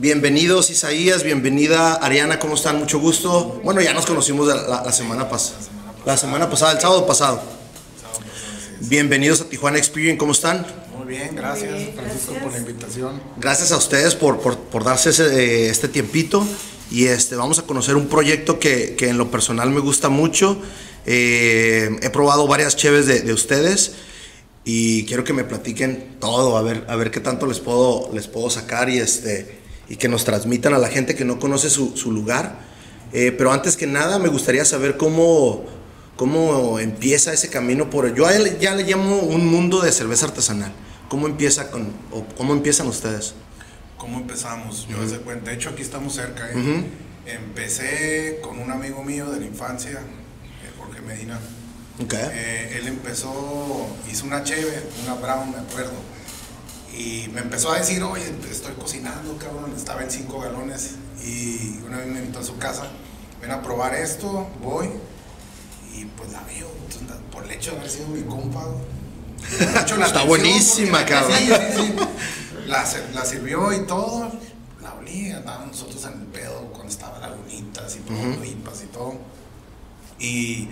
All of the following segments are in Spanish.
Bienvenidos Isaías, bienvenida Ariana, ¿cómo están? Mucho gusto. Bueno, ya nos conocimos la, la semana pasada. La semana pasada, el sábado pasado. Bienvenidos a Tijuana Experience, ¿cómo están? Muy bien, gracias Francisco por la invitación. Gracias a ustedes por, por, por darse ese, eh, este tiempito y este, vamos a conocer un proyecto que, que en lo personal me gusta mucho. Eh, he probado varias cheves de, de, ustedes y quiero que me platiquen todo, a ver, a ver qué tanto les puedo, les puedo sacar y, este, y que nos transmitan a la gente que no conoce su, su lugar. Eh, pero antes que nada me gustaría saber cómo, cómo empieza ese camino por... Yo ya le llamo un mundo de cerveza artesanal. ¿Cómo empieza con, o cómo empiezan ustedes? ¿Cómo empezamos? Yo uh -huh. cuenta, de hecho aquí estamos cerca. ¿eh? Uh -huh. Empecé con un amigo mío de la infancia, Medina. Okay. Eh, él empezó, hizo una cheve, una brown, me acuerdo. Y me empezó a decir, oye, estoy cocinando, cabrón. Estaba en cinco galones. Y una vez me invitó a su casa, ven a probar esto, voy. Y pues la veo, entonces, por el hecho de haber sido mi compa. Está buenísima, cabrón. Sí, sí, sí. La, la, sirvió y todo. La olí, andábamos nosotros en el pedo cuando estaba lagunitas y todo, uh -huh. y todo. Y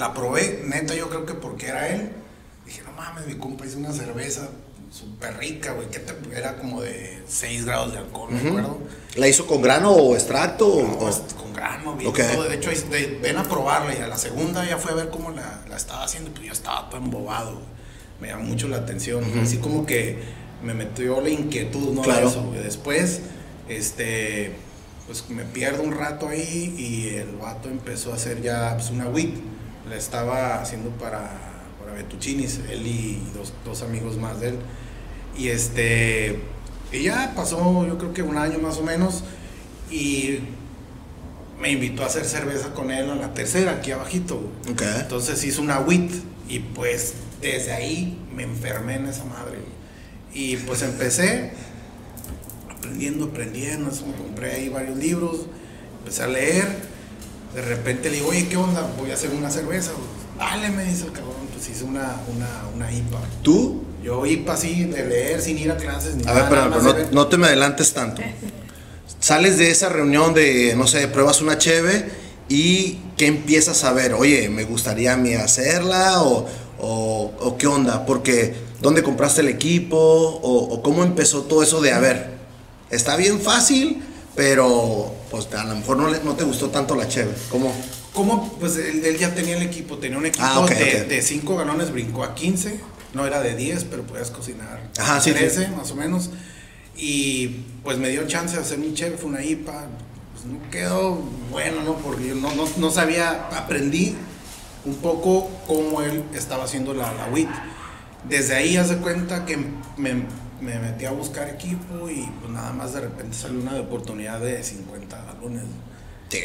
la probé, neta, yo creo que porque era él. Dije, no mames, mi compa hizo una cerveza súper rica, güey, que te, era como de 6 grados de alcohol, uh -huh. me acuerdo. ¿La hizo con grano o extracto? No, o? con grano, bien, okay. todo. De hecho, de, ven a probarla y a la segunda ya fue a ver cómo la, la estaba haciendo, pues yo estaba todo embobado, güey. Me llamó mucho la atención, uh -huh. así como que me metió la inquietud, ¿no? Claro. De eso, güey. Después, este, pues me pierdo un rato ahí y el vato empezó a hacer ya pues, una WIT. La estaba haciendo para, para Betuchinis, él y dos, dos amigos más de él. Y este, y ya pasó yo creo que un año más o menos y me invitó a hacer cerveza con él en la tercera, aquí abajito. Okay. Entonces hizo una WIT y pues desde ahí me enfermé en esa madre. Y pues empecé aprendiendo, aprendiendo, me compré ahí varios libros, empecé a leer, de repente le digo, oye, ¿qué onda? Voy a hacer una cerveza. Dale, me dice el cabrón, pues hice una, una, una IPA. ¿Tú? Yo IPA así, de leer, sin ir a clases ni a nada. Ver, pero, pero no, no, te me adelantes tanto. Sales de esa reunión de, no sé, pruebas una cheve y ¿qué empiezas a ver? Oye, me gustaría a mí hacerla o, o, o qué onda, porque ¿dónde compraste el equipo? O, o, cómo empezó todo eso de, a ver, está bien fácil, pero pues a lo mejor no, le, no te gustó tanto la cheve. ¿Cómo? ¿Cómo? Pues él, él, ya tenía el equipo, tenía un equipo ah, okay, de 5 okay. galones, brincó a 15, no era de 10, pero podías cocinar Ajá, 13 sí, más o menos. Y pues me dio chance de hacer mi cheve, fue una IPA, pues no quedó bueno, ¿no? Porque yo no, no, no sabía, aprendí un poco cómo él estaba haciendo la, la WIT. Desde ahí hace cuenta que me, me, metí a buscar equipo y pues nada más de repente salió una oportunidad de 50 galones. Sí,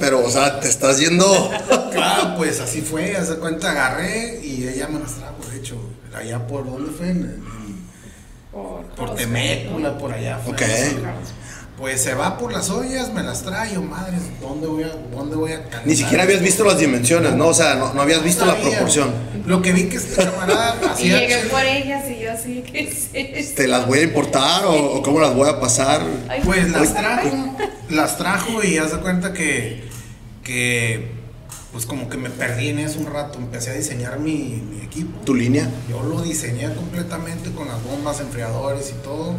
pero o sea, te estás yendo. claro, pues así fue, hace cuenta, agarré y ella me las trajo, de hecho, allá por dónde fue, en, en, por, por Temécula, por allá fue. Ok. Pues se va por las ollas, me las trae, yo, madre, ¿dónde voy a, dónde voy a Ni siquiera habías visto las dimensiones, ¿no? O sea, no, no habías visto no la proporción. Lo que vi que este camarada hacía. Y llegué por ellas y yo así, ¿qué es esto? ¿Te las voy a importar o, o cómo las voy a pasar? Ay, pues las trajo, las trajo y haz de cuenta que, que pues como que me perdí en eso un rato, empecé a diseñar mi, mi equipo. ¿Tu línea? Yo lo diseñé completamente con las bombas, enfriadores y todo.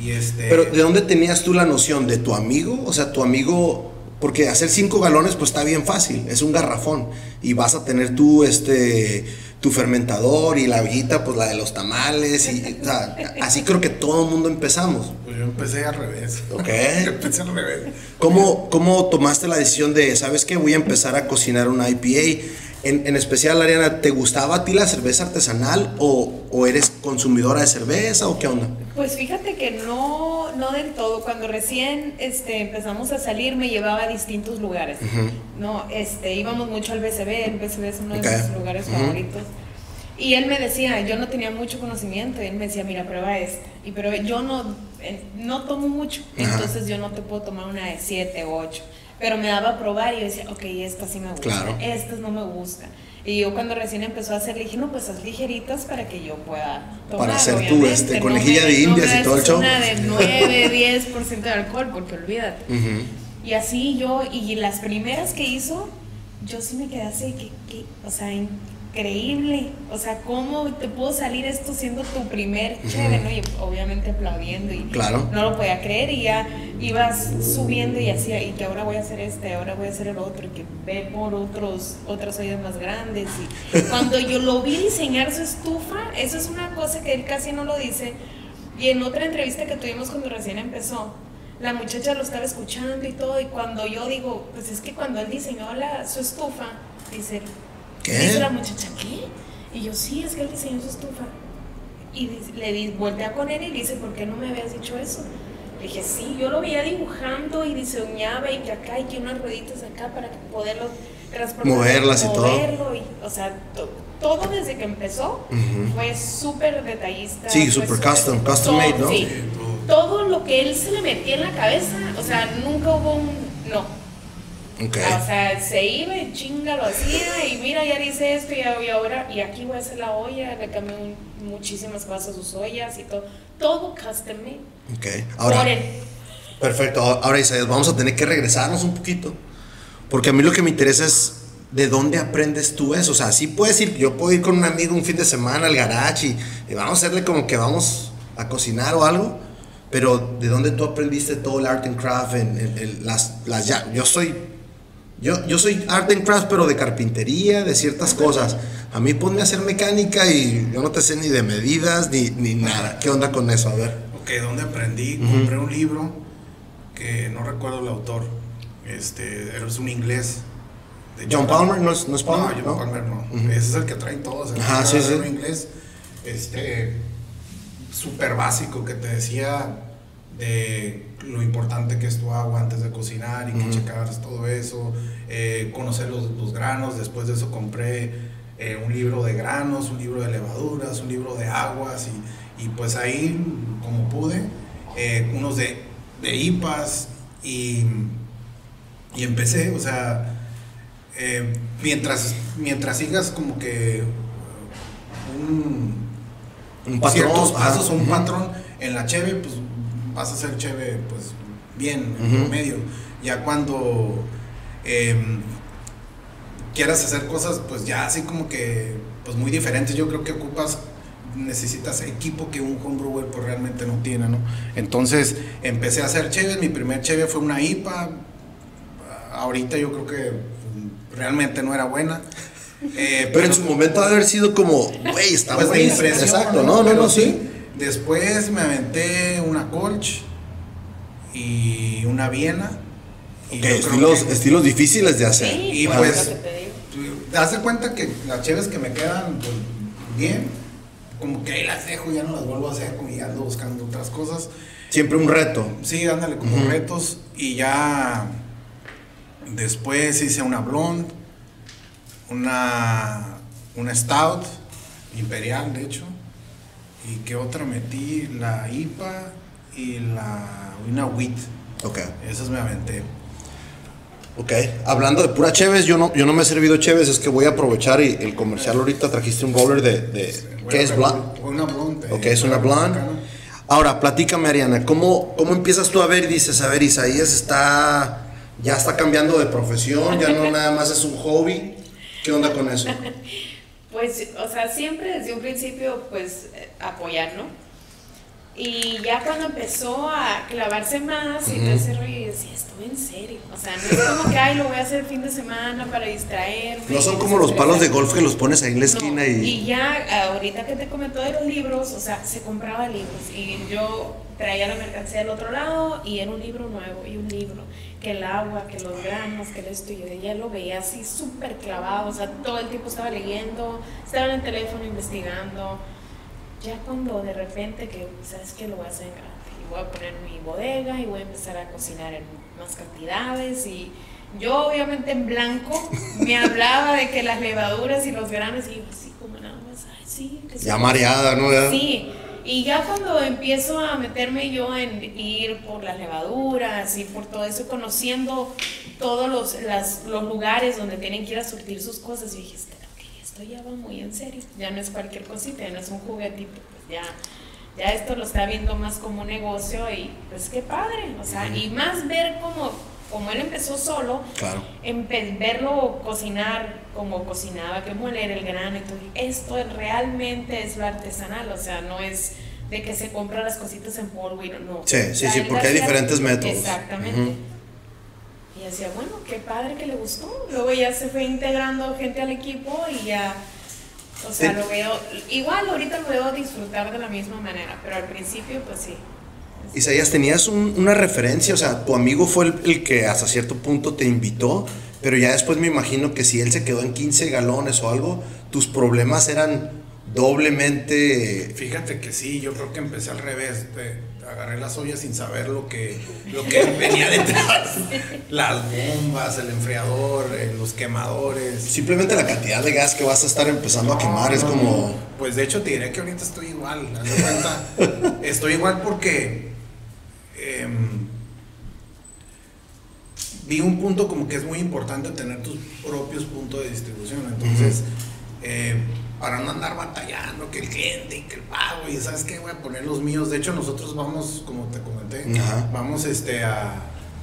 Y este... Pero ¿de dónde tenías tú la noción? ¿De tu amigo? O sea, tu amigo... Porque hacer cinco galones pues está bien fácil, es un garrafón. Y vas a tener tú este tu fermentador y la ollita, pues la de los tamales. Y, o sea, así creo que todo el mundo empezamos. Pues yo empecé al revés. Ok. yo empecé al revés. ¿Cómo, ¿Cómo tomaste la decisión de, sabes qué, voy a empezar a cocinar una IPA? En, en, especial, Ariana, ¿te gustaba a ti la cerveza artesanal o, o, eres consumidora de cerveza o qué onda? Pues fíjate que no, no del todo. Cuando recién este, empezamos a salir me llevaba a distintos lugares. Uh -huh. No, este, íbamos mucho al BCB, el BCB es uno okay. de mis lugares uh -huh. favoritos. Y él me decía, yo no tenía mucho conocimiento, y él me decía, mira, prueba esta. Y pero yo no, no tomo mucho, Ajá. entonces yo no te puedo tomar una de 7 o 8. Pero me daba a probar y yo decía, ok, esta sí me gusta, claro. estas no me gustan. Y yo cuando recién empezó a hacer, le dije, no, pues haz ligeritas para que yo pueda tomar, Para hacer tu este, conejilla de indias y todo el show. Una de 9, 10% de alcohol, porque olvídate. Y así yo, y las primeras que hizo, yo sí me quedé así, que, que, o sea, increíble. O sea, ¿cómo te pudo salir esto siendo tu primer chévere, ¿no? Y obviamente aplaudiendo y claro. no lo podía creer y ya ibas subiendo y hacía, y que ahora voy a hacer este, ahora voy a hacer el otro, y que ve por otros, otras ollas más grandes. Y cuando yo lo vi diseñar su estufa, eso es una cosa que él casi no lo dice. Y en otra entrevista que tuvimos cuando recién empezó, la muchacha lo estaba escuchando y todo, y cuando yo digo, pues es que cuando él diseñó la, su estufa, dice, ¿Qué? Dice la muchacha, ¿qué? Y yo, sí, es que él diseñó su estufa. Y le di, voltea con él y le dice, ¿por qué no me habías dicho eso? Le dije, sí, yo lo veía dibujando y diseñaba y que acá y que unas rueditas acá para poderlo transportar. Moverlas y todo. Y, o sea, todo desde que empezó fue súper detallista. Sí, súper custom, custom made, ¿no? Sí, todo lo que él se le metía en la cabeza, o sea, nunca hubo un no o sea, se iba y chinga lo hacía y mira, ya dice esto y ahora, y aquí voy a hacer la olla, le cambié muchísimas cosas a sus ollas y todo. Todo custom made. Ok, ahora. Perfecto, ahora Isaías, vamos a tener que regresarnos un poquito. Porque a mí lo que me interesa es de dónde aprendes tú eso. O sea, sí puedes ir, yo puedo ir con un amigo un fin de semana al garage y, vamos a hacerle como que vamos a cocinar o algo. Pero de dónde tú aprendiste todo el art and craft, en, las, las ya, yo soy yo, yo soy art and craft, pero de carpintería, de ciertas cosas. A mí ponme a hacer mecánica y yo no te sé ni de medidas ni, ni nada. ¿Qué onda con eso? A ver. Ok, ¿dónde aprendí? Compré un libro que no recuerdo el autor. Este, es un inglés. De John, Palmer, ¿no es, no es Palmer? No, John Palmer no. Ese es el que traen todos. El Ajá, sí, sí. inglés. Este, súper básico que te decía de lo importante que es tu agua antes de cocinar y que checar todo eso, eh, conocer los, granos, después de eso compré eh, un libro de granos, un libro de levaduras, un libro de aguas y, pues ahí como pude, eh, unos de, de IPAs y, y empecé, o sea, mientras, mientras sigas como que un, un patrón, ciertos pasos, un patrón en la cheve, pues vas a ser chévere, pues bien, en medio. Ya cuando em, quieras hacer cosas, pues ya así como que, pues muy diferentes, yo creo que ocupas necesitas equipo que un homebrewer pues realmente no tiene, ¿no? Entonces empecé a hacer cheves, mi primer cheve fue una IPA, ahorita yo creo que realmente no era buena. Eh, pero, en su momento ha haber sido como, güey, estaba pues Exacto, no, no, no, sí. Después me aventé una Colch y una Viena. Y estilos, estilos difíciles de hacer. y pues, te das cuenta que las cheves que me quedan pues, bien, como que ahí las dejo, ya no las vuelvo a hacer, como ya ando buscando otras cosas. Siempre un reto. Sí, ándale, como retos. Y ya después hice una blonde, una, una stout, imperial de hecho ¿Y qué otra metí? La IPA y la una WIT. Ok. Esas me aventé. Ok, hablando de pura Cheves, yo no, yo no me he servido Cheves, es que voy a aprovechar y el comercial ahorita trajiste un roller de, de ¿qué es blonde? Una blonde. Ok, es una blonde. Ahora, platícame Ariana, ¿cómo, ¿cómo empiezas tú a ver y dices, a ver, Isaías está, ya está cambiando de profesión, ya no nada más es un hobby? ¿Qué onda con eso? Pues, o sea, siempre desde un principio, pues, eh, apoyar, ¿no? Y ya cuando empezó a clavarse más y todo ese rollo, decía, estoy en serio. O sea, no es como que, ay, lo voy a hacer el fin de semana para distraerme. No son como los palos de golf que los pones ahí en la esquina y... Y ya, ahorita que te comentó de los libros, o sea, se compraba libros y yo traía la mercancía del otro lado y era un libro nuevo y un libro que el agua, que los granos, que esto, y yo ya lo veía así súper clavado, o sea, todo el tiempo estaba leyendo, estaba en el teléfono investigando, ya cuando de repente que, ¿sabes qué? Lo voy a hacer en grande, y voy a poner mi bodega y voy a empezar a cocinar en más cantidades, y yo obviamente en blanco me hablaba de que las levaduras y los granos, y yo así como nada más, ay, sí, que Ya mareada, ¿no? Sí, Y ya cuando empiezo a meterme yo en ir por las levaduras y por todo eso, conociendo todos los, los lugares donde tienen que ir a surtir sus cosas, y dije, esto ya va muy en serio, ya no es cualquier cosita, ya no es un juguetito, pues ya, ya esto lo está viendo más como un negocio y pues qué padre, o sea, y más ver cómo como él empezó solo, claro. verlo cocinar como cocinaba, que moler el grano y todo, esto realmente es lo artesanal, o sea, no es de que se compra las cositas en polvo y no. Sí, sí, sí, porque hay diferentes métodos. Exactamente. Y decía, bueno, qué padre que le gustó. Luego ya se fue integrando gente al equipo y ya, o sea, lo veo, igual ahorita lo veo disfrutar de la misma manera, pero al principio pues sí, Isaías, tenías una referencia, o sea, tu amigo fue el, que hasta cierto punto te invitó, pero ya después me imagino que si él se quedó en 15 galones o algo, tus problemas eran doblemente... Fíjate que sí, yo creo que empecé al revés. Agarré las ollas sin saber lo que, lo que venía detrás. Las bombas, el enfriador, eh, los quemadores. Simplemente la cantidad de gas que vas a estar empezando a quemar es como... Pues de hecho te diré que ahorita estoy igual. estoy igual porque Em, vi un punto como que es muy importante tener tus propios puntos de distribución. Entonces, eh, para no andar batallando, que el cliente y que el pago, y sabes qué, voy a poner los míos. De hecho, nosotros vamos, como te comenté, vamos este, a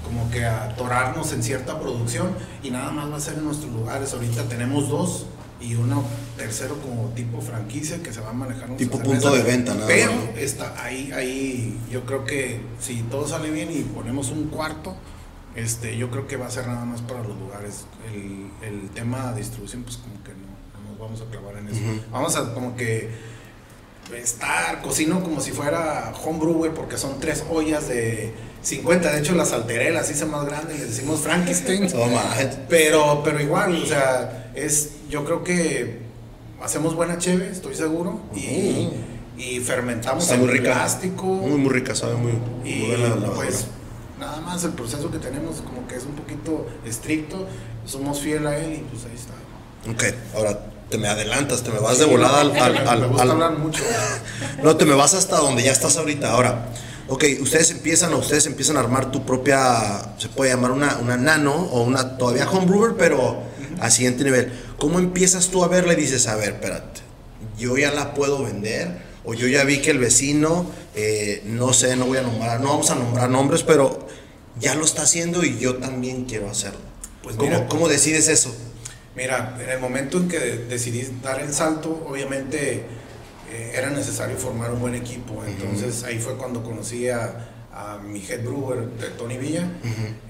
como que a atorarnos en cierta producción y nada más va a ser en nuestros lugares. Ahorita tenemos dos y uno tercero como tipo franquicia que se va a manejar un tipo punto de venta nada pero está ahí ahí yo creo que si todo sale bien y ponemos un cuarto este yo creo que va a ser nada más para los lugares. El, el tema de distribución pues como que nos vamos a clavar en eso. Vamos a como que estar cocino como si fuera homebrewer porque son tres ollas de 50 de hecho las alteré las hice más grandes les decimos Frankenstein. Pero pero igual o sea es, yo creo que hacemos buena cheve, estoy seguro, y, y fermentamos en plástico. Muy, muy rica, sabe muy, y pues nada más el proceso que tenemos como que es un poquito estricto, somos fiel a él y pues ahí está. Ok, ahora te me adelantas, te me vas de volada al... al, me gusta hablar mucho. no, te me vas hasta donde ya estás ahorita. Ahora, ok, ustedes empiezan o ustedes empiezan a armar tu propia, se puede llamar una, una nano o una todavía homebrewer, pero a siguiente nivel. ¿Cómo empiezas tú a verla y dices, a ver, espérate, yo ya la puedo vender? O yo ya vi que el vecino, eh, no sé, no voy a nombrar, no vamos a nombrar nombres, pero ya lo está haciendo y yo también quiero hacerlo. Pues ¿Cómo, ¿Cómo decides eso? Mira, en el momento en que decidí dar el salto, obviamente eh, era necesario formar un buen equipo. Entonces ahí fue cuando conocí a, mi head brewer, Tony Villa.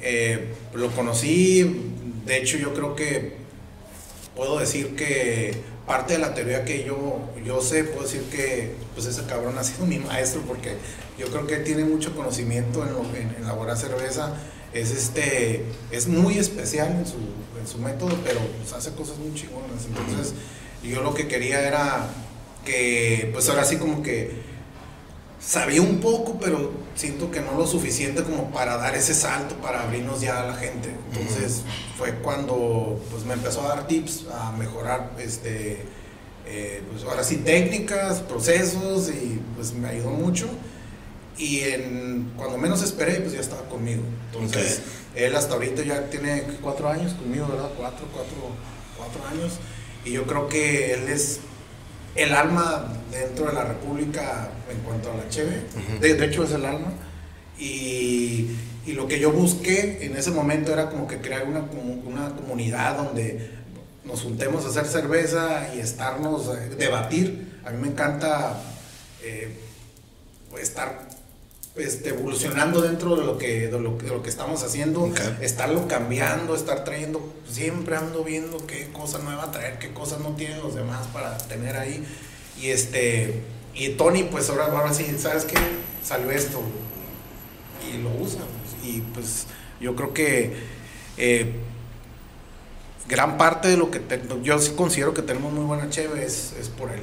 Eh, lo conocí, de hecho yo creo que puedo decir que parte de la teoría que yo, yo sé, puedo decir que pues ese cabrón ha sido mi maestro porque yo creo que tiene mucho conocimiento en, en, elaborar cerveza. Es, este, es muy especial en su, en su método, pero pues, hace cosas muy chingonas. Entonces, yo lo que quería era que, pues ahora sí como que sabía un poco, pero siento que no lo suficiente como para dar ese salto, para abrirnos ya a la gente. Entonces fue cuando pues, me empezó a dar tips a mejorar, este, eh, pues ahora sí, técnicas, procesos, y pues me ayudó mucho. Y en, cuando menos esperé, pues ya estaba conmigo. Entonces, él hasta ahorita ya tiene cuatro años conmigo, ¿verdad? Cuatro, cuatro, cuatro años. Y yo creo que él es el alma dentro de la República en cuanto a la Cheve. de, hecho, es el alma. Y, y, lo que yo busqué en ese momento era como que crear una, una comunidad donde nos juntemos a hacer cerveza y estarnos, eh, debatir. A mí me encanta eh, estar este, evolucionando dentro de lo que, de lo, que estamos haciendo, estarlo cambiando, estar trayendo, siempre ando viendo qué cosa nueva traer, qué cosas no tienen los demás para tener ahí. Y este, y Tony, pues ahora, ahora sí, ¿sabes qué? Salió esto y lo usa. Y pues yo creo que eh, gran parte de lo que yo sí considero que tenemos muy buena cheve es, por él.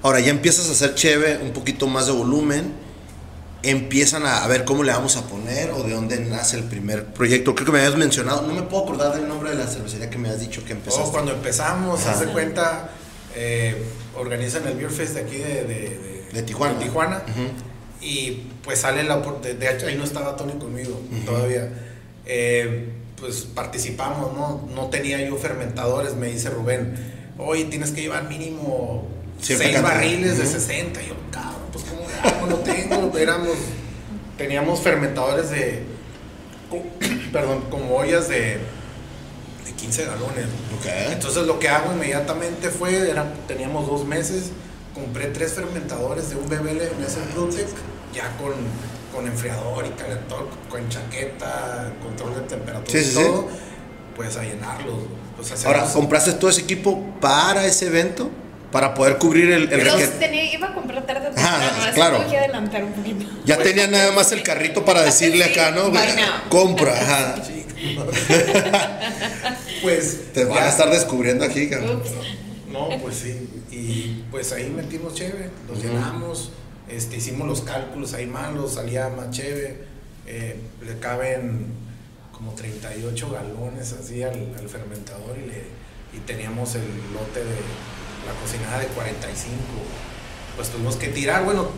Ahora ya empiezas a hacer cheve un poquito más de volumen empiezan a, ver cómo le vamos a poner o de dónde nace el primer proyecto. Creo que me habías mencionado, no me puedo acordar del nombre de la cervecería que me has dicho que empezaste. Oh, cuando empezamos, hace cuenta, eh, organizan el Beer Fest de aquí de, de Tijuana. Tijuana. Y pues sale la oportunidad, de hecho ahí no estaba Tony conmigo todavía. Eh, pues participamos, ¿no? No tenía yo fermentadores, me dice Rubén, oye, tienes que llevar mínimo seis barriles de 60. Y yo, cabrón, pues ¿cómo hago? No tengo, éramos, teníamos fermentadores de, perdón, como ollas de, de 15 galones. Entonces lo que hago inmediatamente fue, era, teníamos dos meses, compré tres fermentadores de un BBL en ese Bluetech, ya con, con enfriador y calentor, con chaqueta, control de temperatura y todo, pues a llenarlos. Pues, Ahora, ¿compraste todo ese equipo para ese evento? Para poder cubrir el, el tenía, iba a comprar tarde ah, claro. que adelantar un poquito. Ya tenía nada más el carrito para decirle acá, ¿no? Compra, ajá. pues te van a estar descubriendo aquí, cabrón. No, pues sí. Y pues ahí metimos chévere, nos llenamos, este, hicimos los cálculos ahí malos, salía más chévere. Eh, le caben como 38 galones así al, fermentador y, le, y teníamos el lote de la cocinada de 45. Pues tuvimos que tirar, bueno,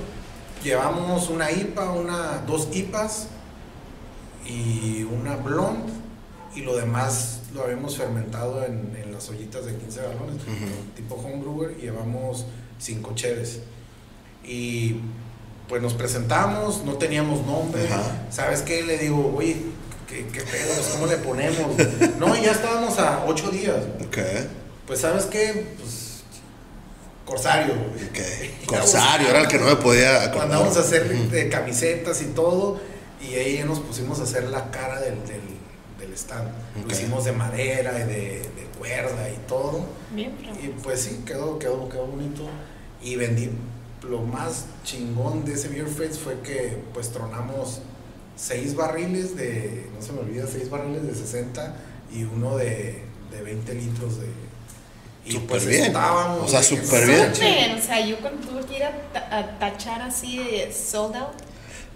llevamos una IPA, una, dos IPAs y una blonde y lo demás lo habíamos fermentado en, en las ollitas de 15 galones, tipo homebrewer, y llevamos cinco cheves. Y pues nos presentamos, no teníamos nombre, ¿sabes qué? Le digo, oye, ¿qué, qué pedo? ¿Cómo le ponemos? no, ya estábamos a ocho días. Pues, ¿sabes qué? Pues Corsario. Corsario, era el que no me podía Mandamos a hacer eh, camisetas y todo, y ahí nos pusimos a hacer la cara del, del, stand. Lo hicimos de madera y de, cuerda y todo. Bien, y pues sí, quedó, quedó, quedó bonito. Y vendí. Lo más chingón de ese Beer Fest fue que pues tronamos seis barriles de, no se me olvida, seis barriles de 60 y uno de, de 20 litros de, y pues bien. Estábamos, o sea, súper bien. O sea, yo cuando tuve que ir a, tachar así de sold out,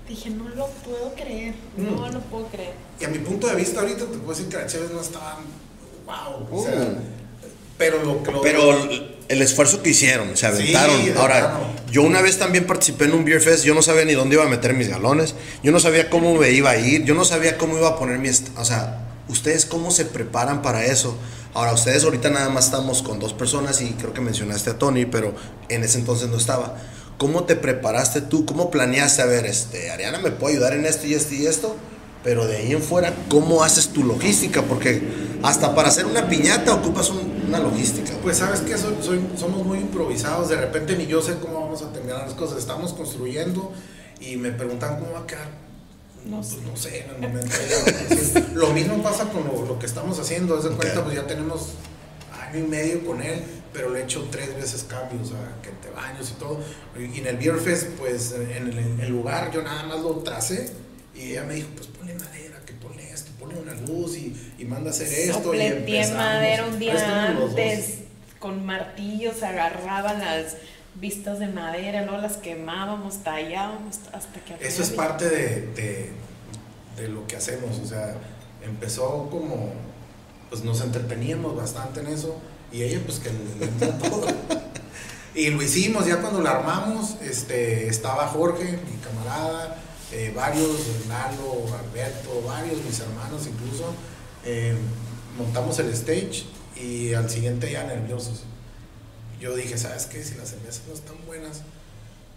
dije, no lo puedo creer. No mm. lo puedo creer. Y a mi punto de vista, ahorita te puedo decir que las Chévez no estaban. ¡Wow! O sea, uh. pero lo, lo, Pero el esfuerzo que hicieron, se aventaron. Ahora, yo una vez también participé en un Beer Fest, yo no sabía ni dónde iba a meter mis galones, yo no sabía cómo me iba a ir, yo no sabía cómo iba a poner mi... O sea, ¿ustedes cómo se preparan para eso? Ahora, ustedes ahorita nada más estamos con dos personas y creo que mencionaste a Tony, pero en ese entonces no estaba. ¿Cómo te preparaste tú? ¿Cómo planeaste? A ver, este, Ariana me puede ayudar en esto y esto y esto, pero de ahí en fuera, ¿cómo haces tu logística? Porque hasta para hacer una piñata ocupas una logística. Pues sabes que somos muy improvisados, de repente ni yo sé cómo vamos a terminar las cosas, estamos construyendo y me preguntan cómo va a quedar no, pues no sé, en el momento. lo mismo pasa con lo, que estamos haciendo. Desde cuenta, pues ya tenemos año y medio con él, pero le he hecho tres veces cambios, a que te baños y todo. Y en el Beer Fest, pues en el, lugar yo nada más lo tracé y ella me dijo, pues ponle madera, que ponle esto, ponle una luz y, y manda a hacer esto. y madera un día antes, con martillos agarraban las vistas de madera, ¿no? Las quemábamos, tallábamos hasta que... Eso es parte de, de, lo que hacemos, o sea, empezó como, pues nos entreteníamos bastante en eso y ella pues que le, todo. y lo hicimos, ya cuando la armamos, este, estaba Jorge, mi camarada, eh, varios, Nalo, Alberto, varios, mis hermanos incluso, eh, montamos el stage y al siguiente ya nerviosos yo dije, ¿sabes qué? Si las cervezas no están buenas,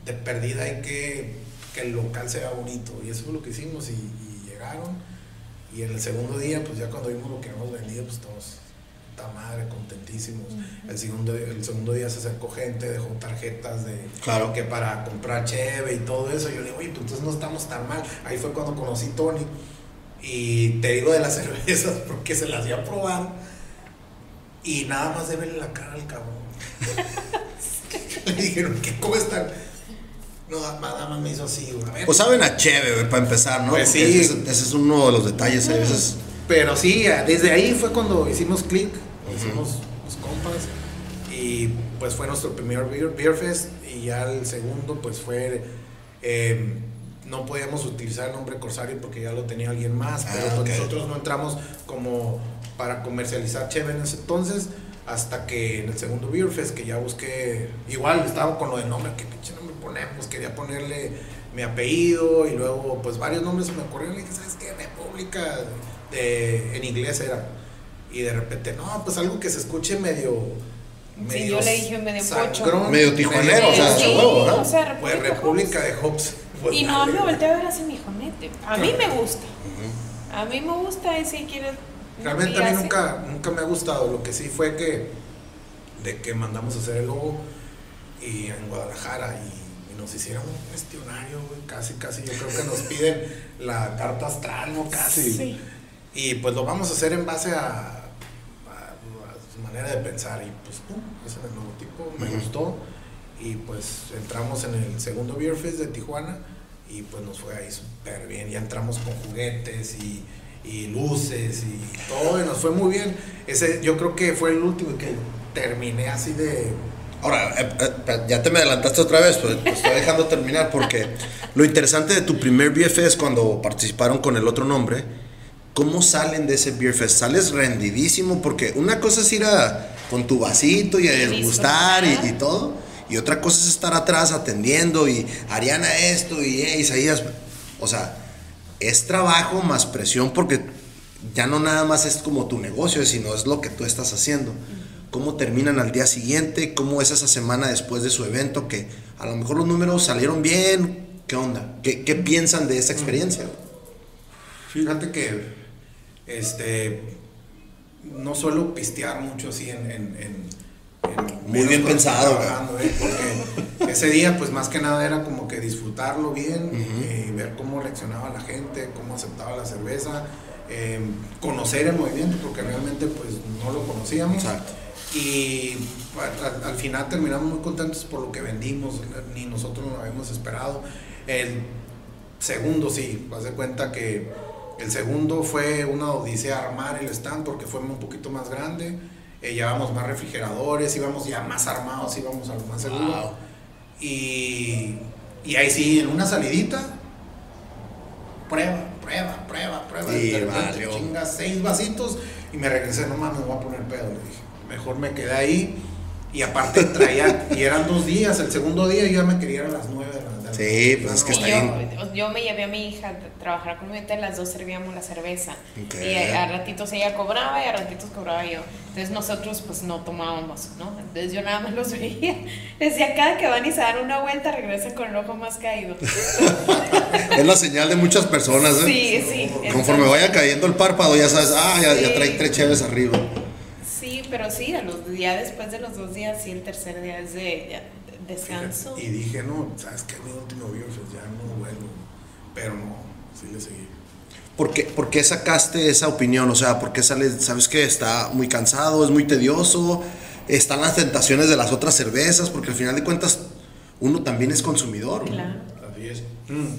de perdida hay que que el local sea bonito. Y eso fue lo que hicimos y, llegaron. Y en el segundo día, pues ya cuando vimos lo que hemos vendido, pues todos, puta madre, contentísimos. el, segundo, el segundo día se acercó gente, dejó tarjetas de claro. que para comprar cheve y todo eso. Yo le digo, oye, pues entonces no estamos tan mal. Ahí fue cuando conocí Tony. Y te digo de las cervezas porque se las di a probar. Y nada más de verle la cara al cabrón Le dijeron, ¿qué, ¿cómo están? No, nada más me hizo así, güey. Pues saben a chévere, para empezar, ¿no? Pues sí. Ese, es uno de los detalles. Pero sí, desde ahí fue cuando hicimos click, hicimos los compas. Y pues fue nuestro primer Beer, Fest. Y ya el segundo, pues fue. Em, no podíamos utilizar el nombre Corsario porque ya lo tenía alguien más. pero ah, nosotros no entramos como para comercializar chévere en ese entonces Hasta que en el segundo Beer Fest, que ya busqué, igual estaba con lo de nombre, ¿qué pinche nombre ponemos? Quería ponerle mi apellido y luego pues varios nombres me ocurrieron y dije, ¿sabes qué? República, de, en inglés era. Y de repente, no, pues algo que se escuche medio... sí, yo le dije medio pocho. Medio tijuanero, o sea, sí, o sea, República, pues República de Hobbs. Pues y no me volteé a ver así mi jonete. A mí me gusta. A mí me gusta y si quieres Realmente a mí nunca, nunca me ha gustado. Lo que sí fue que de que mandamos a hacer el logo y en Guadalajara y, nos hicieron un cuestionario, casi, casi. Yo creo que nos piden la carta astral, ¿no? Casi. Y pues lo vamos a hacer en base a, su manera de pensar. Y pues, pum, ese es el logotipo, me gustó. Y pues entramos en el segundo Beer Fest de Tijuana y pues nos fue ahí súper bien. Ya entramos con juguetes y y luces y todo, y nos fue muy bien. Ese yo creo que fue el último que terminé así de... Ahora, eh, eh, ya te me adelantaste otra vez, pues te estoy dejando terminar porque lo interesante de tu primer BFS cuando participaron con el otro nombre, ¿cómo salen de ese BFS? Sales rendidísimo porque una cosa es ir a, con tu vasito y a desgustar y, y, todo, y otra cosa es estar atrás atendiendo y Ariana esto y eh, Isaías, o sea, es trabajo más presión porque ya no nada más es como tu negocio, sino es lo que tú estás haciendo. Cómo terminan al día siguiente, cómo es esa semana después de su evento, que a lo mejor los números salieron bien, ¿qué onda? ¿Qué, piensan de esa experiencia? Fíjate que este no suelo pistear mucho así en muy bien pensado. ¿eh? Porque ese día, pues más que nada era como que disfrutarlo bien, y ver cómo reaccionaba la gente, cómo aceptaba la cerveza, em, conocer el movimiento, porque realmente pues no lo conocíamos. Y al, final terminamos muy contentos por lo que vendimos, ni nosotros lo habíamos esperado. El segundo, sí, vas de cuenta que el segundo fue una odisea armar el stand porque fue un poquito más grande eh, llevamos más refrigeradores, íbamos ya más armados, íbamos a lo más seguro. Y, y ahí sí, en una salidita, prueba, prueba, prueba, prueba. Y de chinga seis vasitos y me regresé, no mames, me voy a poner pedo, le dije. Mejor me quedé ahí y aparte traía, y eran dos días, el segundo día yo ya me quería a las nueve Sí, pues es que está yo, yo, me llevé a mi hija a trabajar con mi las dos servíamos la cerveza. Y a, ratitos ella cobraba y a ratitos cobraba yo. Entonces nosotros pues no tomábamos, ¿no? Entonces yo nada más los veía. Decía, cada que van y se dan una vuelta regresan con el ojo más caído. es la señal de muchas personas, ¿eh? Sí, sí. Conforme vaya cayendo el párpado ya sabes, ah, ya, ya trae tres cheves arriba. Sí, pero sí, a los, ya después de los dos días, sí, el tercer día es de descanso. y dije, no, ¿sabes qué? Mi último virus ya no vuelvo. Pero no, sí le seguí. ¿Por qué, ¿Por qué, sacaste esa opinión? O sea, ¿por qué sales, sabes que está muy cansado, es muy tedioso? Están las tentaciones de las otras cervezas, porque al final de cuentas uno también es consumidor. Claro. Así es. Mm.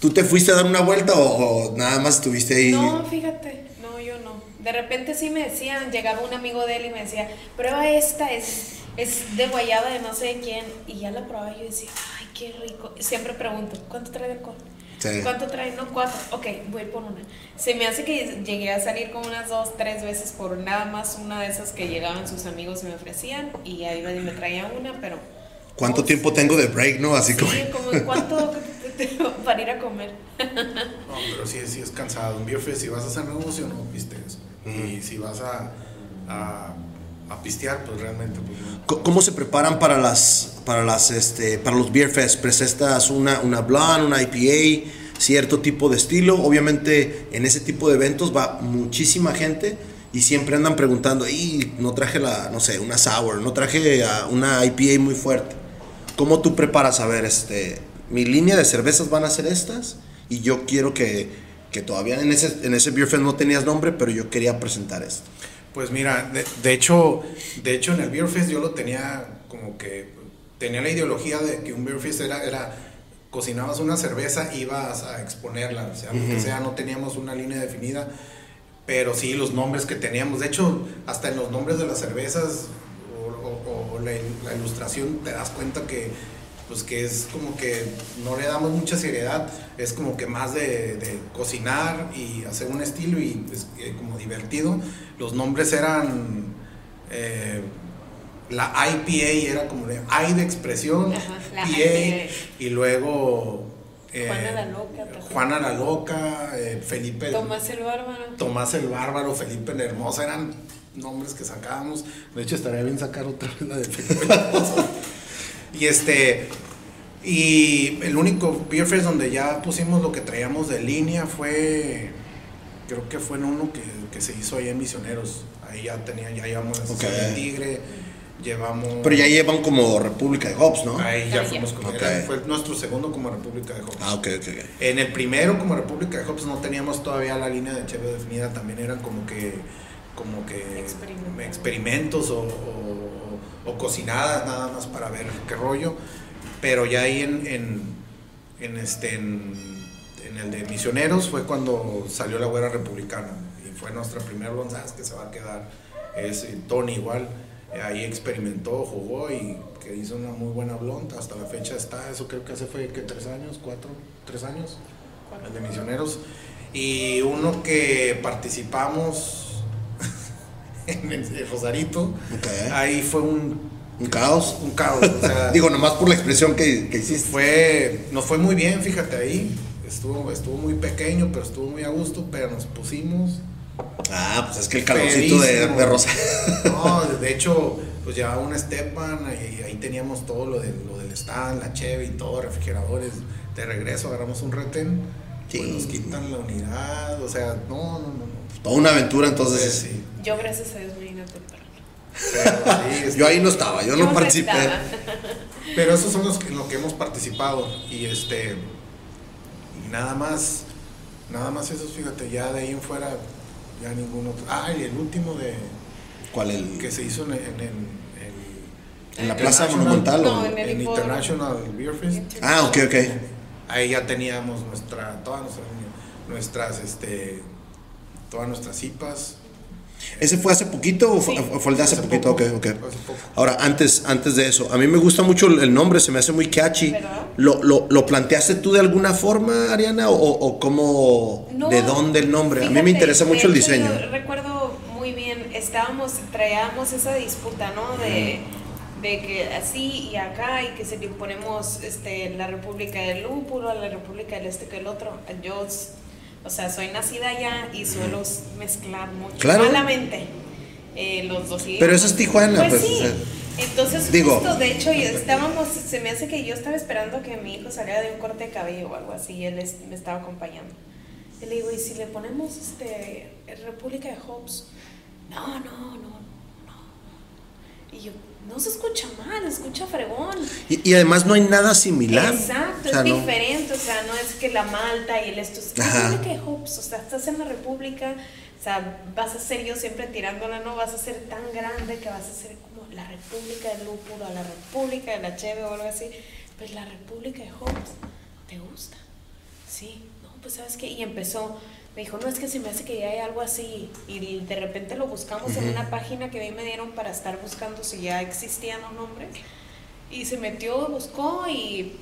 ¿Tú te fuiste a dar una vuelta o, nada más estuviste ahí? No, fíjate, no, yo no. De repente sí me decían, llegaba un amigo de él y me decía, prueba esta, es es de guayaba de no sé quién. Y ya la probaba y yo decía, ay, qué rico. Siempre pregunto, ¿cuánto trae de alcohol? ¿Cuánto trae? No, cuatro. Ok, voy por una. Se me hace que llegué a salir como unas dos, tres veces por nada más una de esas que llegaban sus amigos y me ofrecían. Y ahí me traía una, pero. ¿Cuánto tiempo tengo de break, no? Así como. como ¿cuánto para ir a comer? no, pero sí, sí es cansado. Un bife, si vas a hacer negocio, no pistes. Y si vas a, a a pistear, pues realmente. Pues, ¿Cómo se preparan para las para las este para los beer fest? Presentas una una blonde, una IPA, cierto tipo de estilo. Obviamente en ese tipo de eventos va muchísima gente y siempre andan preguntando, "Y no traje la, no sé, una sour, no traje una IPA muy fuerte." ¿Cómo tú preparas a ver este mi línea de cervezas van a ser estas y yo quiero que que todavía en ese en ese beer fest no tenías nombre, pero yo quería presentar esto. Pues mira, de, hecho, de hecho en el Beer Fest yo lo tenía como que tenía la ideología de que un Beer Fest era, era cocinabas una cerveza, ibas a exponerla, o sea, lo que sea, no teníamos una línea definida, pero sí los nombres que teníamos, de hecho, hasta en los nombres de las cervezas o, la, la, ilustración te das cuenta que pues que es como que no le damos mucha seriedad, es como que más de, cocinar y hacer un estilo y es pues, como divertido. Los nombres eran eh, la IPA era como de I de expresión, Ajá, PA, y luego eh, Juana la Loca, ¿te Juana la Loca, eh, Felipe Tomás el Bárbaro. Tomás el Bárbaro, Felipe la Hermosa, eran nombres que sacábamos. De hecho, estaría bien sacar otra vez la de Felipe. y este, y el único Beer Fest donde ya pusimos lo que traíamos de línea fue, creo que fue en uno que, que se hizo ahí en Misioneros. Ahí ya tenía, ya llevamos de Tigre, llevamos... Pero ya llevan como República de Hops, ¿no? Ahí ya fuimos con Ok. era- Fue nuestro segundo como República de Hops. Ah, ok, ok, ok. En el primero, como República de Hops, no teníamos todavía la línea de cheve definida, también eran como que, como que Experimentos. experimentos o, o- o cocinadas nada más para ver qué rollo. Pero ya ahí en, en, en este, en, en el de Misioneros fue cuando salió la güera republicana y fue nuestra primera lonzas que se va a quedar. Es eh, Tony igual, eh, ahí experimentó, jugó y que hizo una muy buena blonda. Hasta la fecha está, eso creo que hace fue que tres años, cuatro, tres años, el de Misioneros. Y uno que participamos en el Rosarito, Ok. ahí fue un, Un caos. un caos. o sea, Digo, nomás por la expresión que, que hiciste. fue, nos fue muy bien, fíjate ahí. Estuvo, estuvo muy pequeño, pero estuvo muy a gusto, pero nos pusimos. Ah, pues es que el calorcito de, de Rosa. No, de hecho, pues llevaba un Stepan y ahí teníamos todo lo, de, lo del stand, la Chevy, todo, refrigeradores. De regreso agarramos un retén, pues Sí. nos quitan la unidad, o sea, no, no, no. no. Toda una aventura, entonces. Pues, sí. Yo, gracias a Dios, me vine a preparar. Pero, sí, Yo ahí no estaba, yo no participé. estaba. Pero esos son los que, en los que hemos participado. Y este. Y nada más. Nada más esos, fíjate, ya de ahí en fuera, ya ningún otro. Ah, y el último de. ¿Cuál el? que se hizo en, en, en el. ¿En la Plaza Monumental No, o? en el en. International Beer Fest. Ah, ok, ok. Ahí ya teníamos nuestra, todas nuestras, nuestras, este, todas nuestras cipas. ¿Ese fue hace poquito o fue, Sí. fue el de hace, poquito? poco, hace. Ahora, antes, antes de eso, a mí me gusta mucho el nombre, se me hace muy catchy. ¿Lo, lo, lo planteaste tú de alguna forma, Ariana? ¿O, o cómo, No, de dónde el nombre? a mí me interesa mucho el diseño. Yo recuerdo muy bien, estábamos, traíamos esa disputa, ¿no? De, de que así y acá y que se le ponemos este, la República del Lúpulo, la República del Este que el otro. Yo, o sea, soy nacida allá y suelo mezclar mucho. Claro. Malamente. eh, los dos idiomas. Pero eso es Tijuana, Pues, pues, sí. o sea, Entonces, digo- justo, de hecho, estábamos, se me hace que yo estaba esperando que mi hijo saliera de un corte de cabello o algo así, y él es- me estaba acompañando. Y le digo, ¿y si le ponemos este, República de Hobbes? No, no, no, no. Y yo, no se escucha mal, se escucha fregón. Y, y además no hay nada similar. Exacto, O sea, es no- diferente, o sea, no es que la Malta y el esto es de Hobbes, o sea, estás en la República, o sea, vas a ser yo siempre tirándola, no vas a ser tan grande que vas a ser como la República del Lúpulo, la República de la Cheve o algo así, pues la República de Hobbes, ¿te gusta? Sí, no, pues sabes qué, y empezó, me dijo, no, es que se me hace que ya hay algo así, y de repente lo buscamos en una página que a mí me dieron para estar buscando si ya existían los nombres, y se metió, buscó y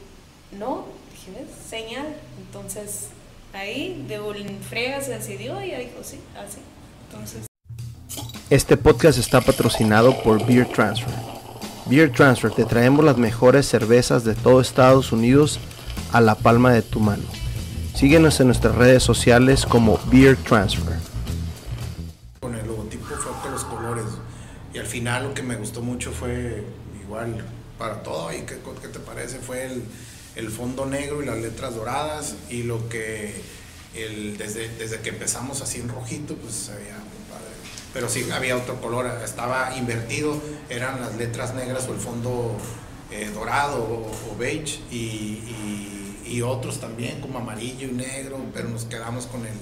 no, dije, ¿ves? Señal. Entonces, ahí de frega se decidió y ella dijo, sí, así. Entonces, Este podcast está patrocinado por Beer Transfer. Beer Transfer, te traemos las mejores cervezas de todo Estados Unidos a la palma de tu mano. Síguenos en nuestras redes sociales como Beer Transfer. Con el logotipo fue por los colores. Y al final lo que me gustó mucho fue igual para todo. ¿Y qué, te parece? Fue el, el fondo negro y las letras doradas. Y lo que el, desde, desde que empezamos así en rojito, pues se veía muy padre. Pero sí había otro color, estaba invertido, eran las letras negras o el fondo eh, dorado o, beige y- y otros también como amarillo y negro, pero nos quedamos con el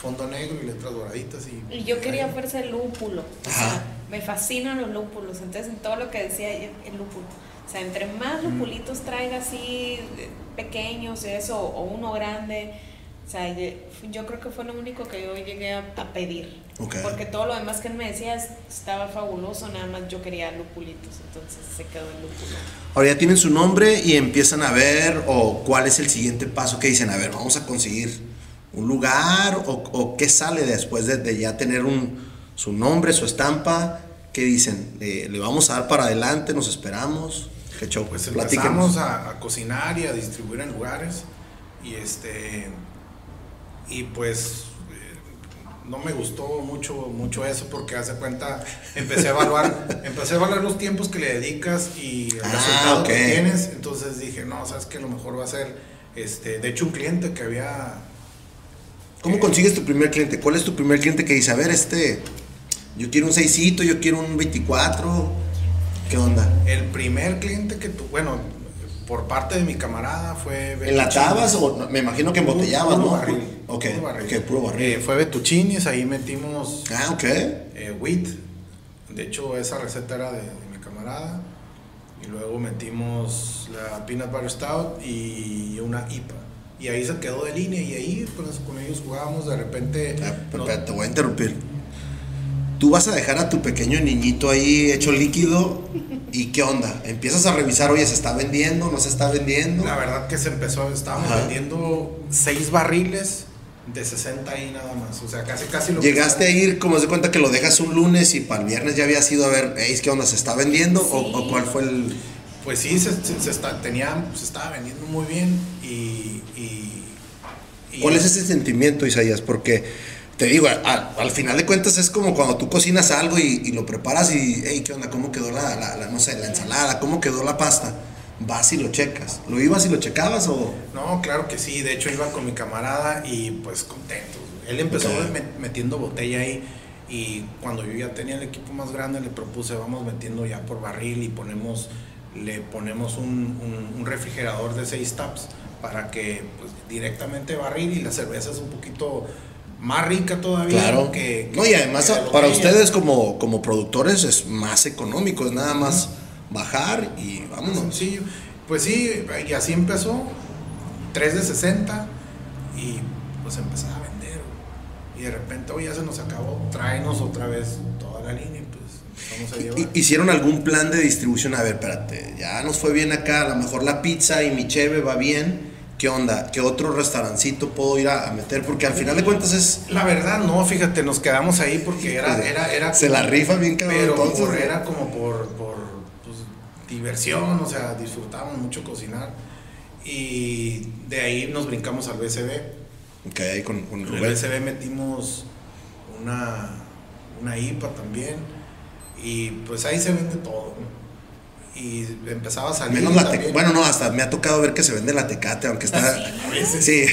fondo negro y letras doraditas. Y, y yo quería fuerza el lúpulo. O sea, me fascinan los lúpulos. Entonces, en todo lo que decía el lúpulo. O sea, entre más lúpulitos traiga así, eh, pequeños, eso, o uno grande. O sea, yo, yo creo que fue lo único que yo llegué a, a pedir. Porque todo lo demás que él me decía es- estaba fabuloso, nada más yo quería lupulitos, entonces se quedó el lúpulo. Ahora ya tienen su nombre y empiezan a ver o cuál es el siguiente paso que dicen, a ver, vamos a conseguir un lugar o, o qué sale después de, de ya tener un, su nombre, su estampa. ¿qué dicen? Eh, ¿Le vamos a dar para adelante? ¿Nos esperamos? ¿Qué show? Pues empezamos a, a, cocinar y a distribuir en lugares. Y este. Y pues. Eh, no me gustó mucho, mucho eso porque hace cuenta, empecé a evaluar, empecé a evaluar los tiempos que le dedicas y el ah, resultado que tienes. Entonces dije, no, sabes que lo mejor va a ser, este, de hecho un cliente que había ¿Cómo consigues tu primer cliente? ¿Cuál es tu primer cliente que dice, a ver, este, yo quiero un seisito, yo quiero un 24? ¿Qué onda? El primer cliente que tú, bueno, por parte de mi camarada fue... ¿Enlatabas o me imagino que embotellabas, puro no? Barril, ok, puro barril. Okay, puro barril. Eh, fue Betuchinis, ahí metimos... Ah, ok. Eh, wheat. De hecho, esa receta era de, de mi camarada. Y luego metimos la peanut butter stout y una IPA y ahí se quedó de línea y ahí pues, con ellos jugábamos de repente... Ah, te voy a interrumpir. Tú vas a dejar a tu pequeño niñito ahí hecho líquido y qué onda? Empiezas a revisar, oye, ¿se está vendiendo? ¿No se está vendiendo? La verdad que se empezó, estábamos vendiendo seis barriles de 60 ahí nada más, o sea, casi casi lo Llegaste a ir, como se cuenta que lo dejas un lunes y para el viernes ya había sido a ver, ¿qué onda? ¿Se está vendiendo? ¿O, ¿O, cuál fue el...? Pues sí, se, se, está, tenía, se estaba vendiendo muy bien y, ¿Cuál es ese sentimiento, Isaías? Porque te digo, al final de cuentas es como cuando tú cocinas algo y, lo preparas y, hey, ¿qué onda? ¿Cómo quedó la, la, no sé, la ensalada? ¿Cómo quedó la pasta? Vas y lo checas. ¿Lo ibas y lo checabas o...? No, claro que sí. De hecho, iba con mi camarada y pues contento. Él empezó metiendo botella ahí y cuando yo ya tenía el equipo más grande le propuse, vamos metiendo ya por barril y ponemos, le ponemos un, un refrigerador de seis taps para que pues, directamente barril y la cerveza es un poquito más rica todavía. Claro. Que, no, y además para ustedes como, como productores es más económico, es nada más bajar y vámonos. Sí, pues sí, y así empezó, 3 de 60 y pues empezaba a vender. Y de repente, hoy ya se nos acabó, tráenos otra vez toda la línea. Pues, vamos a llevar. ¿Hicieron algún plan de distribución? A ver, espérate, ya nos fue bien acá, a lo mejor la pizza y mi cheve va bien ¿qué onda? ¿Qué otro restaurancito puedo ir a, meter? Porque al final de cuentas es... La verdad, no, fíjate, nos quedamos ahí porque era... era, era se la rifa bien cabrón. Pero por, era como por, por pues, diversión, o sea, disfrutábamos mucho cocinar. Y de ahí nos brincamos al BCB. Ok, con, con En el BCB metimos una, una IPA también. Y pues ahí se vende todo, ¿no? Y empezaba a salir. Menos la bueno, no, hasta me ha tocado ver que se vende la tecate, aunque está. Sí.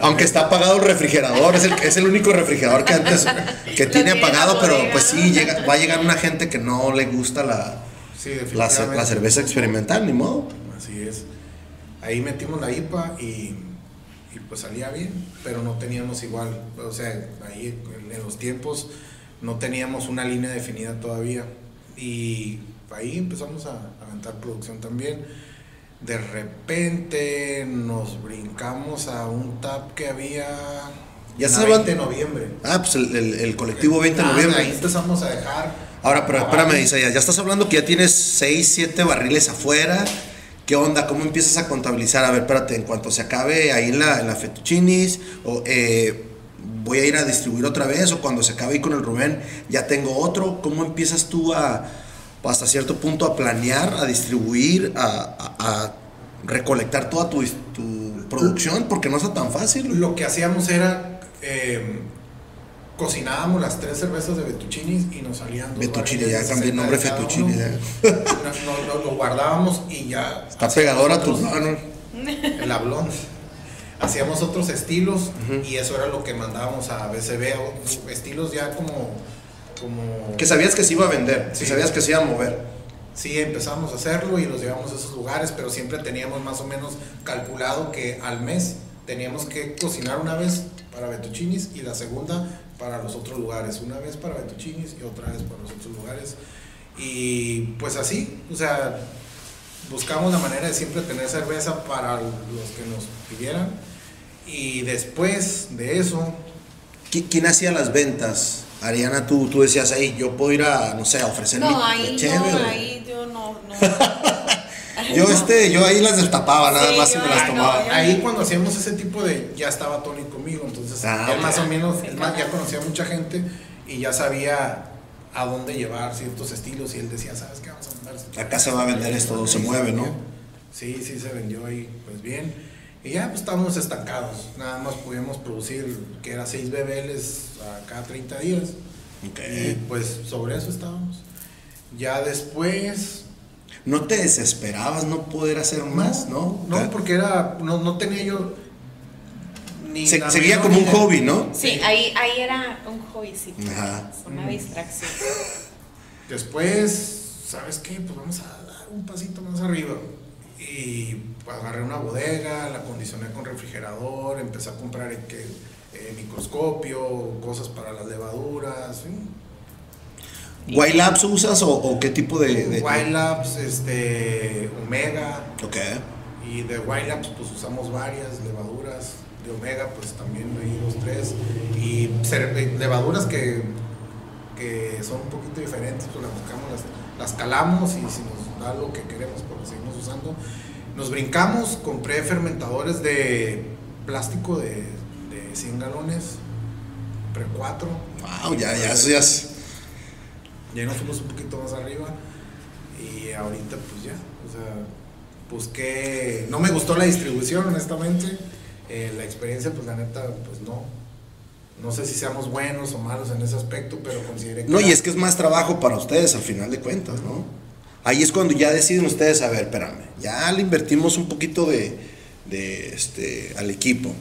Aunque está apagado el refrigerador, es el, es el único refrigerador que antes que tiene apagado, pero pues sí, llega, va a llegar una gente que no le gusta la, la, la, cerveza experimental, ni modo. Así es. Ahí metimos la IPA y, y, pues salía bien, pero no teníamos igual, o sea, ahí en los tiempos no teníamos una línea definida todavía. Y ahí empezamos a aventar producción también. De repente nos brincamos a un tap que había ya se 20 de noviembre. Ah, pues el, el, colectivo 20 de noviembre. Ahí empezamos a dejar. Ahora, pero espérame, Isaías, ya estás hablando que ya tienes 6, 7 barriles afuera. ¿Qué onda? ¿Cómo empiezas a contabilizar? A ver, espérate, en cuanto se acabe ahí en la, en la Fettuccinis, o eh, voy a ir a distribuir otra vez, o cuando se acabe ahí con el Rubén, ya tengo otro. ¿Cómo empiezas tú a, hasta cierto punto a planear, a distribuir, a, recolectar toda tu, producción, porque no es tan fácil. Lo que hacíamos era, eh, cocinábamos las tres cervezas de Betuccini y nos salían dos ya cambié el nombre Fettuccini. lo guardábamos y ya... Está pegador a tu mano. El hablón. Hacíamos otros estilos y eso era lo que mandábamos a BCB, estilos ya como que sabías que se iba a vender, que sabías que se iba a mover. Sí, empezamos a hacerlo y los llevamos a esos lugares, pero siempre teníamos más o menos calculado que al mes teníamos que cocinar una vez para Betuchinis y la segunda para los otros lugares. Una vez para Betuchinis y otra vez para los otros lugares. Y pues así, o sea, buscamos la manera de siempre tener cerveza para los que nos pidieran. Y después de eso... ¿Quién hacía las ventas? Ariana, tú, tú decías ahí, yo puedo ir a, no sé, a ofrecer no, ahí no, ahí yo no, no. yo este, yo ahí las destapaba nada más y me las tomaba. ahí cuando hacíamos ese tipo de, ya estaba Tony conmigo, entonces ah, él más o menos, más, ya conocía a mucha gente y ya sabía a dónde llevar ciertos estilos y él decía, ¿sabes qué? Vamos a mandar. Acá se va a vender esto, se mueve, ¿no? Sí, sí, se vendió ahí, pues bien. Y ya pues estábamos estancados, nada más pudimos producir, que era 6 BBLs a cada 30 días. Y pues sobre eso estábamos. Ya después... ¿No te desesperabas no poder hacer más, no? No, porque era, no, no tenía yo... Ni seguía como un hobby, ¿no? Sí, ahí, ahí era un hobbycito, Ajá. una distracción. Después, ¿sabes qué? Pues vamos a dar un pasito más arriba. Y agarré una bodega, la acondicioné con refrigerador, empecé a comprar eh, microscopio, cosas para las levaduras. ¿White Labs usas o, qué tipo de, de, Labs, este, Omega. Ok. Y de White Labs pues usamos varias levaduras. De Omega pues también hay dos, tres. Y eh, levaduras que, que son un poquito diferentes, pues las buscamos, las, las calamos y si nos da lo que queremos pues seguimos usando. Nos brincamos, compré fermentadores de plástico de, de 100 galones, compré cuatro. Wow, ya, ya, ya. Ya nos fuimos un poquito más arriba y ahorita pues ya, o sea, busqué, no me gustó la distribución honestamente, eh, la experiencia pues la neta pues no, no sé si seamos buenos o malos en ese aspecto, pero consideré que... No, y es que es más trabajo para ustedes al final de cuentas, ¿no? Ahí es cuando ya deciden ustedes, a ver, espérame, ya le invertimos un poquito de, este, al equipo.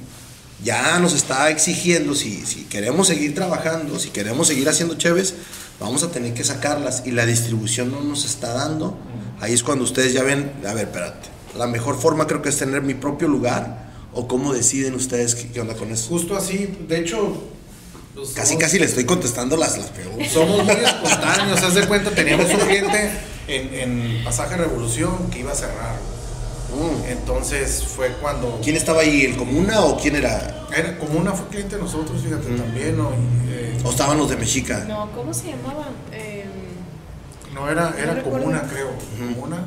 Ya nos está exigiendo, si, si queremos seguir trabajando, si queremos seguir haciendo chéves, vamos a tener que sacarlas y la distribución no nos está dando. Ahí es cuando ustedes ya ven, a ver, espérate, la mejor forma creo que es tener mi propio lugar o cómo deciden ustedes qué, onda con eso. Justo así, de hecho, pues, casi, casi le estoy contestando las, las preguntas. Somos muy espontáneos, haz de cuenta, teníamos un cliente en, en Pasaje Revolución que iba a cerrar. Mm. Entonces fue cuando. ¿Quién estaba ahí? ¿El Comuna o quién era? Era Comuna fue cliente de nosotros, fíjate, mm. también. Eh, ¿O estaban los de Mexica? No, ¿cómo se llamaban? Eh, no, era, era Comuna, creo. ¿Comuna?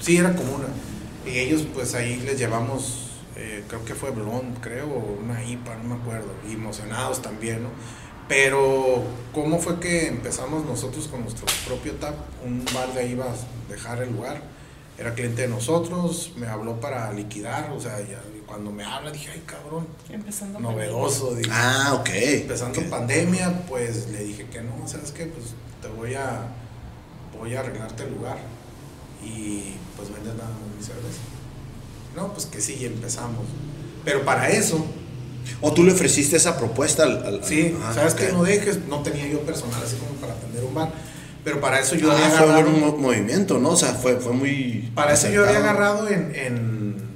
sí, era Comuna. Y ellos, pues ahí les llevamos. Eh, creo que fue Blond, creo, o una IPA, no me acuerdo. Y emocionados también, ¿no? Pero, ¿cómo fue que empezamos nosotros con nuestro propio tap? Un bar de ahí iba a dejar el lugar. Era cliente de nosotros, me habló para liquidar, o sea, cuando me habla dije, ay cabrón, Empezando novedoso. Dije, ah, ok. Empezando pandemia, pues le dije que no, ¿sabes qué? Pues te voy a, voy a arreglarte el lugar y pues vendes nada más mi cerveza. No, pues que sí, empezamos. Pero para eso ¿O tú le ofreciste esa propuesta al... sí, sabes que no dejes, no tenía yo personal así como para atender un bar. Pero para eso yo ah, había fue agarrado... un movimiento, ¿no? O sea, fue, fue muy... Para eso yo había agarrado en... en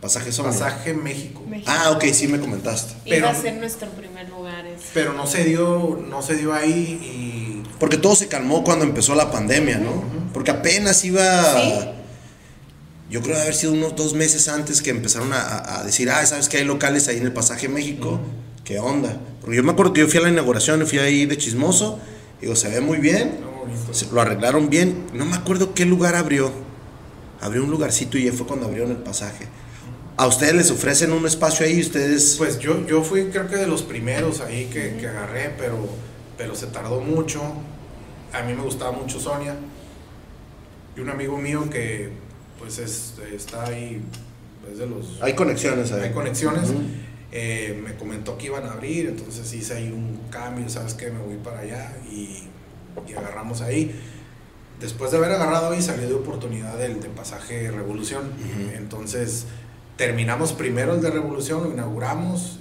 Pasaje Pasaje México. Ah, ok, sí me comentaste. Pero, Iba a ser nuestro primer lugar. Pero no se dio, no se dio ahí y... Porque todo se calmó cuando empezó la pandemia, ¿no? Porque apenas iba yo creo haber sido unos dos meses antes que empezaron a, decir, ah, sabes que hay locales ahí en el Pasaje México, ¿qué onda? Porque yo me acuerdo que yo fui a la inauguración, fui ahí de chismoso, digo, se ve muy bien, lo arreglaron bien, no me acuerdo qué lugar abrió, abrió un lugarcito y fue cuando abrieron el pasaje. ¿A ustedes les ofrecen un espacio ahí? ¿Ustedes...? Pues yo, yo fui creo que de los primeros ahí que, que agarré, pero, pero se tardó mucho. A mí me gustaba mucho Sonia. Y un amigo mío que pues está ahí, es de los... Hay conexiones ahí. Hay conexiones. Eh, me comentó que iban a abrir, entonces hice ahí un cambio, ¿sabes qué? Me voy para allá y, y agarramos ahí. Después de haber agarrado ahí salió de oportunidad el de pasaje Revolución. Entonces terminamos primero el de Revolución, lo inauguramos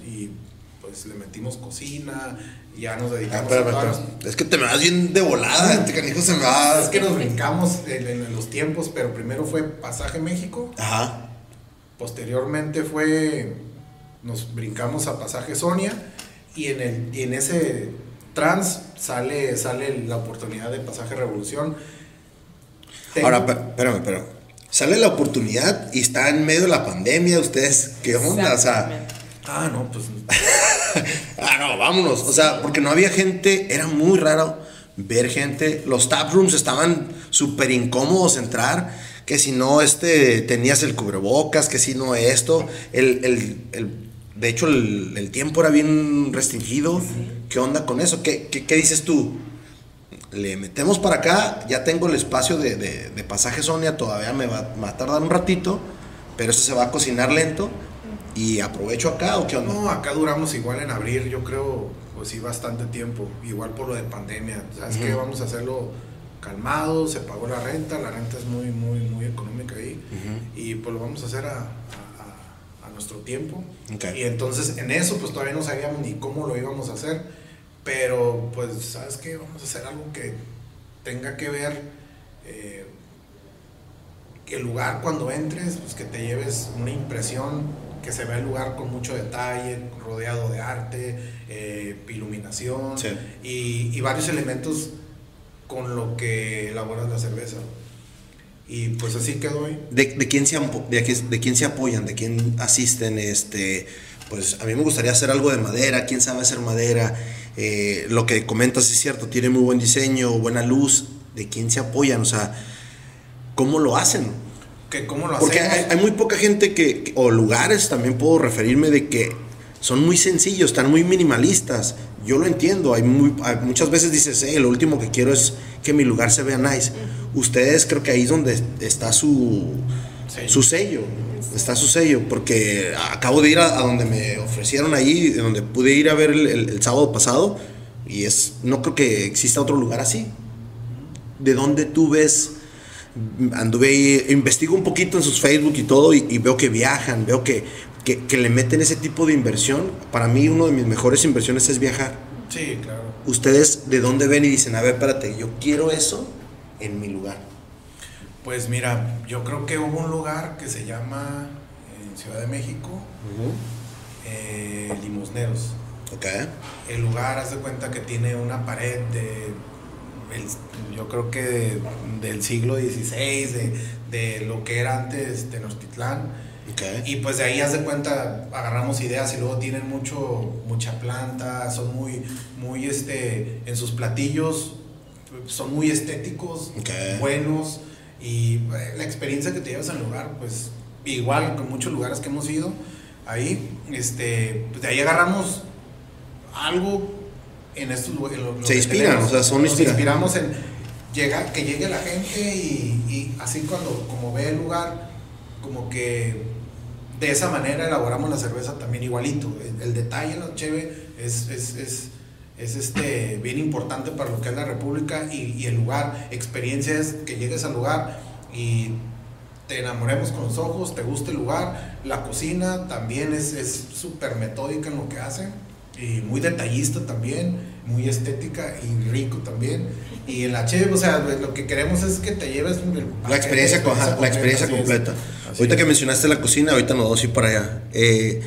pues le metimos cocina, ya nos dedicamos ah, Es que te me vas bien de volada, este canijo se me va. Es que nos brincamos en, los tiempos, pero primero fue Pasaje México. Ajá. Posteriormente fue. Nos brincamos a Pasaje Sonia. Y en, el, en ese trans sale, sale la oportunidad de Pasaje Revolución. Ahora, espérame, pero sale la oportunidad y está en medio de la pandemia. ¿Ustedes qué onda? O sea. Ah, no, pues. ah, no, vámonos. O sea, porque no había gente, era muy raro ver gente. Los tap rooms estaban súper incómodos entrar. Que si no este, tenías el cubrebocas, que si no esto. El, de hecho, el, tiempo era bien restringido. ¿Qué onda con eso? ¿Qué, qué, dices tú? le metemos para acá, ya tengo el espacio de, de, pasaje Sonia, todavía me va, a tardar un ratito, pero eso se va a cocinar lento. ¿Y aprovecho acá o qué onda? No, acá duramos igual en abrir, yo creo, pues sí, bastante tiempo. Igual por lo de pandemia. ¿Sabes que Vamos a hacerlo calmado, se pagó la renta, la renta es muy, muy, muy económica ahí. Y pues lo vamos a hacer a, a, nuestro tiempo. Y entonces en eso, pues todavía no sabíamos ni cómo lo íbamos a hacer pero, pues, ¿sabes qué? Vamos a hacer algo que tenga que ver eh, el lugar cuando entres, pues que te lleves una impresión, que se vea el lugar con mucho detalle, rodeado de arte, eh, iluminación y, varios elementos con lo que elaboras la cerveza. Y pues así quedó ahí. ¿De, de, quién, se, de, de quién se apoyan? ¿De quién asisten? Este, pues a mí me gustaría hacer algo de madera, quién sabe hacer madera. Eh, lo que comentas es cierto, tiene muy buen diseño, buena luz, de quién se apoyan, o sea, cómo lo hacen. ¿Qué, ¿Cómo lo Porque hay, muy poca gente que, o lugares también puedo referirme de que son muy sencillos, están muy minimalistas. Yo lo entiendo, hay, muy, muchas veces dices, eh, lo último que quiero es que mi lugar se vea nice. Ustedes creo que ahí es donde está su, su sello está su sello, porque acabo de ir a, donde me ofrecieron ahí, donde pude ir a ver el, sábado pasado, y es, no creo que exista otro lugar así. ¿De dónde tú ves? Anduve ahí, investigo un poquito en sus Facebook y todo, y, veo que viajan, veo que, que, le meten ese tipo de inversión. Para mí, una de mis mejores inversiones es viajar. Sí, claro. ¿Ustedes de dónde ven y dicen, a ver, espérate, yo quiero eso en mi lugar? Pues mira, yo creo que hubo un lugar que se llama en Ciudad de México, eh, Limosneros. Okay. El lugar, haz de cuenta que tiene una pared de, yo creo que del siglo XVI, de, de, lo que era antes Tenochtitlán. Okay. Y pues de ahí, haz de cuenta, agarramos ideas y luego tienen mucho, mucha planta, son muy, muy, este, en sus platillos, son muy estéticos, buenos. Y eh, la experiencia que te llevas al lugar, pues igual con muchos lugares que hemos ido, ahí, este, pues de ahí agarramos algo en estos. Se inspiran, o sea, son Nos inspiramos en llega, que llegue la gente y, y, así cuando como ve el lugar, como que de esa manera elaboramos la cerveza también igualito. El, detalle en la cheve es, es, es es este, bien importante para lo que es la República y, el lugar. Experiencias que llegues al lugar y te enamoremos con los ojos, te guste el lugar. La cocina también es súper metódica en lo que hace y muy detallista también, muy estética y rico también. Y en la Cheve, o sea, lo que queremos es que te lleves la experiencia, la experiencia completa. ahorita que mencionaste la cocina, ahorita nos vamos a ir para allá. Eh,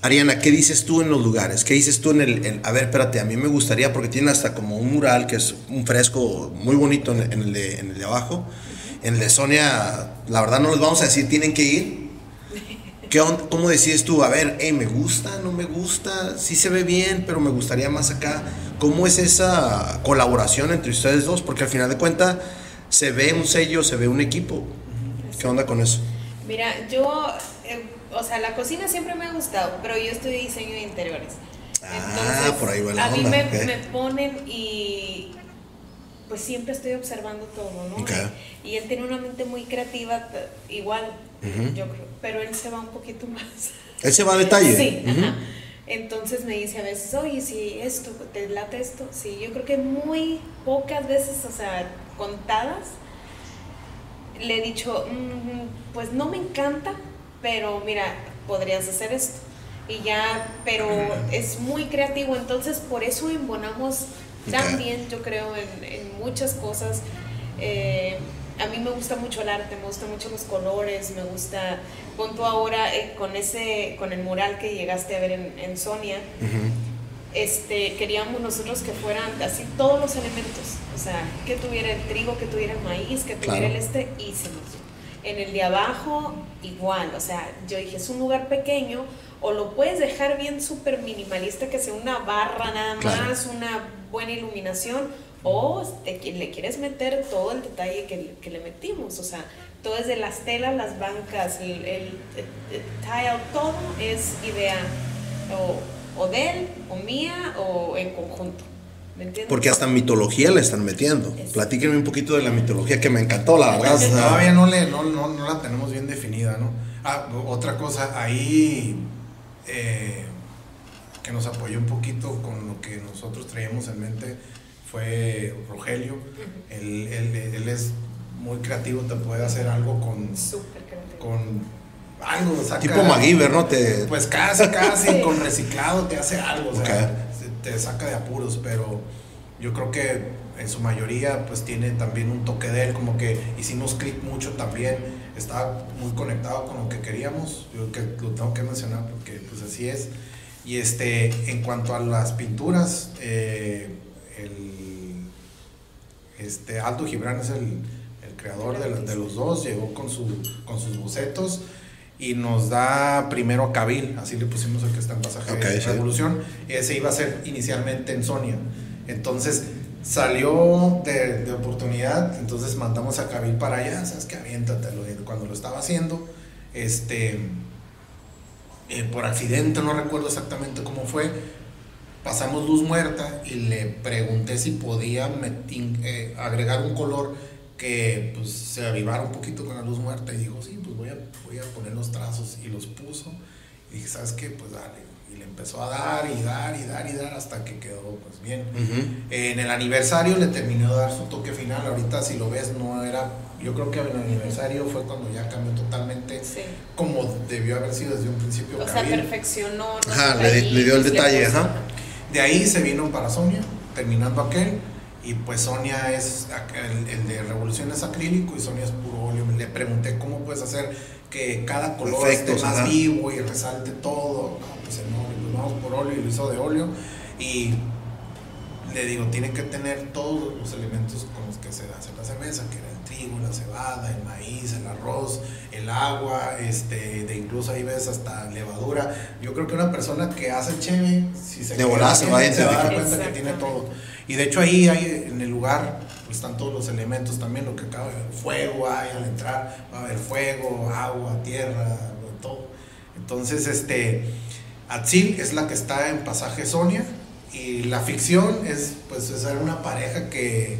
Ariana, ¿qué dices tú en los lugares? ¿Qué dices tú en el, a ver, espérate, a mí me gustaría, porque tiene hasta como un mural que es un fresco muy bonito en, el, de, en el de abajo. En el de Sonia, la verdad no les vamos a decir, tienen que ir. ¿Qué ¿Cómo decides tú? A ver, hey, ¿me gusta? ¿No me gusta? Sí se ve bien, pero me gustaría más acá. ¿Cómo es esa colaboración entre ustedes dos? Porque al final de cuentas se ve un sello, se ve un equipo. ¿Qué onda con eso? Mira, yo... Eh, o sea, la cocina siempre me ha gustado, pero yo estudié diseño de interiores. ah, por ahí va la A mí me, ponen y pues siempre estoy observando todo, ¿no? Y él tiene una mente muy creativa, igual, yo creo, pero él se va un poquito más. Él se va a detalle. Sí, Entonces me dice a veces, oye, si esto, ¿te late esto? Sí, yo creo que muy pocas veces, o sea, contadas, le he dicho, mm, pues no me encanta, pero mira, podrías hacer esto. Y ya, pero es muy creativo, entonces por eso embonamos también, yo creo, en, muchas cosas. Eh, a mí me gusta mucho el arte, me gustan mucho los colores, me gusta, con tú ahora eh, con ese, con el mural que llegaste a ver en, Sonia, este, queríamos nosotros que fueran así todos los elementos, o sea, que tuviera el trigo, que tuviera el maíz, que tuviera el este, y se nos en el de abajo, igual, o sea, yo dije, es un lugar pequeño, o lo puedes dejar bien súper minimalista, que sea una barra nada más, una buena iluminación, o te, le quieres meter todo el detalle que, le metimos, o sea, todo desde las telas, las bancas, el, el, tile, todo es idea o, o de él, o mía, o en conjunto. Porque hasta mitología le están metiendo. Platíquenme un poquito de la mitología que me encantó, la verdad. todavía no, le, no, no, la tenemos bien definida, ¿no? Ah, otra cosa, ahí eh, que nos apoyó un poquito con lo que nosotros traíamos en mente fue Rogelio. él, él, él, es muy creativo, te puede hacer algo con... Con algo, saca, Tipo MacGyver, ¿no? Te... Pues casi, casi, con reciclado te hace algo, o sea, te saca de apuros, pero yo creo que en su mayoría pues tiene también un toque de él, como que hicimos clic mucho también, estaba muy conectado con lo que queríamos, yo que lo tengo que mencionar porque pues así es. Y este, en cuanto a las pinturas, eh, el, este, Aldo Gibran es el, el creador de, de, los dos, llegó con, su, con sus bocetos y nos da primero a Cabil, así le pusimos el que está en pasaje de Revolución. Ese iba a ser inicialmente en Sonia. Entonces salió de, de, oportunidad, entonces mandamos a Cabil para allá, sabes que aviéntatelo. Cuando lo estaba haciendo, este, eh, por accidente, no recuerdo exactamente cómo fue, pasamos luz muerta y le pregunté si podía eh, agregar un color que pues, se avivara un poquito con la luz muerta y dijo, sí, pues voy a, voy a poner los trazos y los puso. Y dije, ¿sabes qué? Pues dale. Y le empezó a dar y dar y dar y dar hasta que quedó pues bien. En el aniversario le terminó de dar su toque final. Ahorita si lo ves no era, yo creo que en el aniversario fue cuando ya cambió totalmente como debió haber sido desde un principio. O sea, perfeccionó. Ajá, le, dio el detalle, ajá. De ahí se vino para Sonia, terminando aquel y pues Sonia es, el, de Revolución es acrílico y Sonia es puro óleo. Le pregunté cómo puedes hacer que cada color esté más vivo y resalte todo. No, pues no, pues vamos por óleo y lo hizo de óleo. Y le digo, tiene que tener todos los elementos con los que se hace la cerveza, que trigo, la cebada, el maíz, el arroz, el agua, este, de incluso ahí ves hasta levadura. Yo creo que una persona que hace cheve, si se, de se, va a dar cuenta que tiene todo. Y de hecho ahí hay, en el lugar están todos los elementos también, lo que acaba de fuego hay al entrar, va a haber fuego, agua, tierra, todo. Entonces, este, Atzil es la que está en pasaje Sonia y la ficción es, pues, es una pareja que,